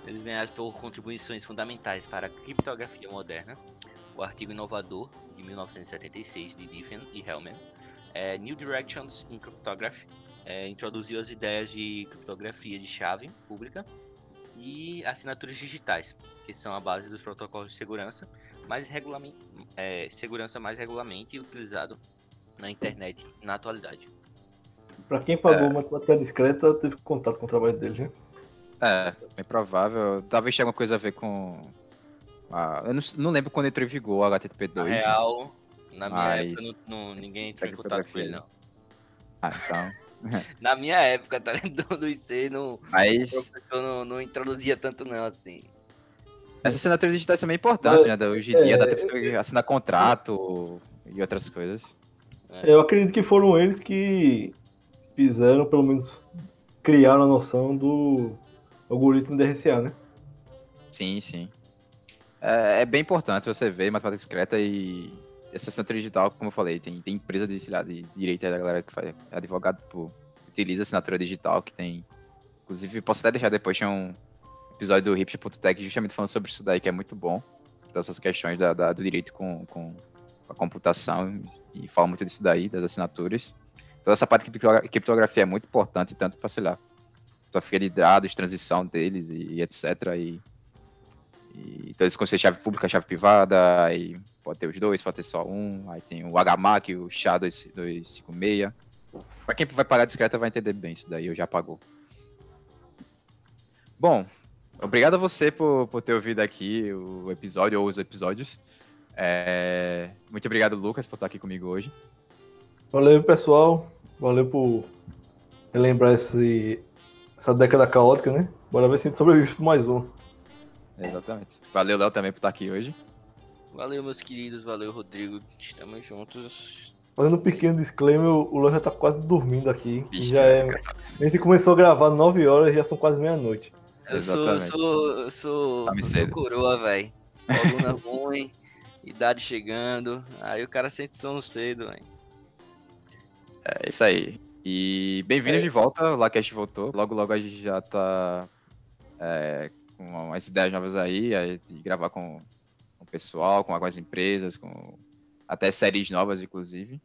Eles ganharam por contribuições fundamentais para a criptografia moderna, o artigo inovador de 1976 de Diffie e Hellman, é, New Directions in Cryptography, é, introduziu as ideias de criptografia de chave pública e assinaturas digitais, que são a base dos protocolos de segurança, mais regulamen- é, segurança mais regularmente utilizado na internet na atualidade. Pra quem pagou uma plateia discreta, teve contato com o trabalho dele, né? É, bem provável. Talvez tenha alguma coisa a ver com. a- eu não, não lembro quando entrou em vigor o HTTP2. Na real, na minha Mas- época, não, não- ninguém entrou em contato com ele, não. Ah, então. Na minha época, tá ligado? Do IC, não, o Mas professor não, não introduzia tanto, não, assim. essas assinaturas digitais são bem importantes, Mas, né? Hoje em dia é, dá pra você assinar contrato e outras coisas. Eu acredito que foram eles que fizeram, pelo menos, criaram a noção do algoritmo de RCA, né? Sim, sim. É, é bem importante você ver matemática discreta e essa assinatura digital, como eu falei, tem, tem empresa de, lá, de direito aí da galera que faz é advogado, pô, utiliza assinatura digital que tem. Inclusive, posso até deixar depois, tinha um episódio do Hipster.tech justamente falando sobre isso daí, que é muito bom. Dessas questões da, da- do direito com, com a computação e fala muito disso daí, das assinaturas. Toda essa parte de criptogra- criptografia é muito importante, tanto para, sei lá, criptografia de dados, transição deles e, e etc. E, e então eles de chave pública, chave privada, aí pode ter os dois, pode ter só um, aí tem o HMAC, o SHA-256. Pra quem vai pagar discreta vai entender bem isso daí, eu já pagou. Bom, obrigado a você por, por ter ouvido aqui o episódio ou os episódios. É, Muito obrigado, Lucas, por estar aqui comigo hoje. Valeu, pessoal. Valeu por relembrar esse, essa década caótica, né? Bora ver se a gente sobrevive por mais um. Exatamente. Valeu, Léo, também por estar aqui hoje. Valeu, meus queridos. Valeu, Rodrigo. Estamos juntos. Fazendo um pequeno disclaimer, o Léo já tá quase dormindo aqui. Bicho, já é... A gente começou a gravar 9 horas e já são quase meia-noite. Eu sou, Exatamente. sou, eu sou, Tá me eu sou coroa, velho. Coluna ruim, idade chegando. Aí o cara sente sono cedo, velho. É isso aí. E bem-vindos de volta, o Lacast voltou. Logo, logo a gente já tá é, com umas ideias novas aí, aí gravar com, com o pessoal, com algumas empresas, com até séries novas, inclusive.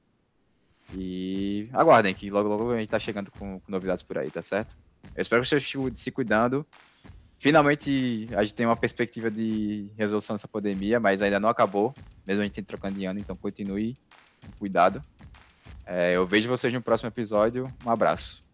E aguardem que logo, logo a gente tá chegando com, com novidades por aí, tá certo? Eu espero que vocês se cuidando. Finalmente a gente tem uma perspectiva de resolução dessa pandemia, mas ainda não acabou, mesmo a gente trocando de ano, então continue com cuidado. É, eu vejo vocês no próximo episódio. Um abraço.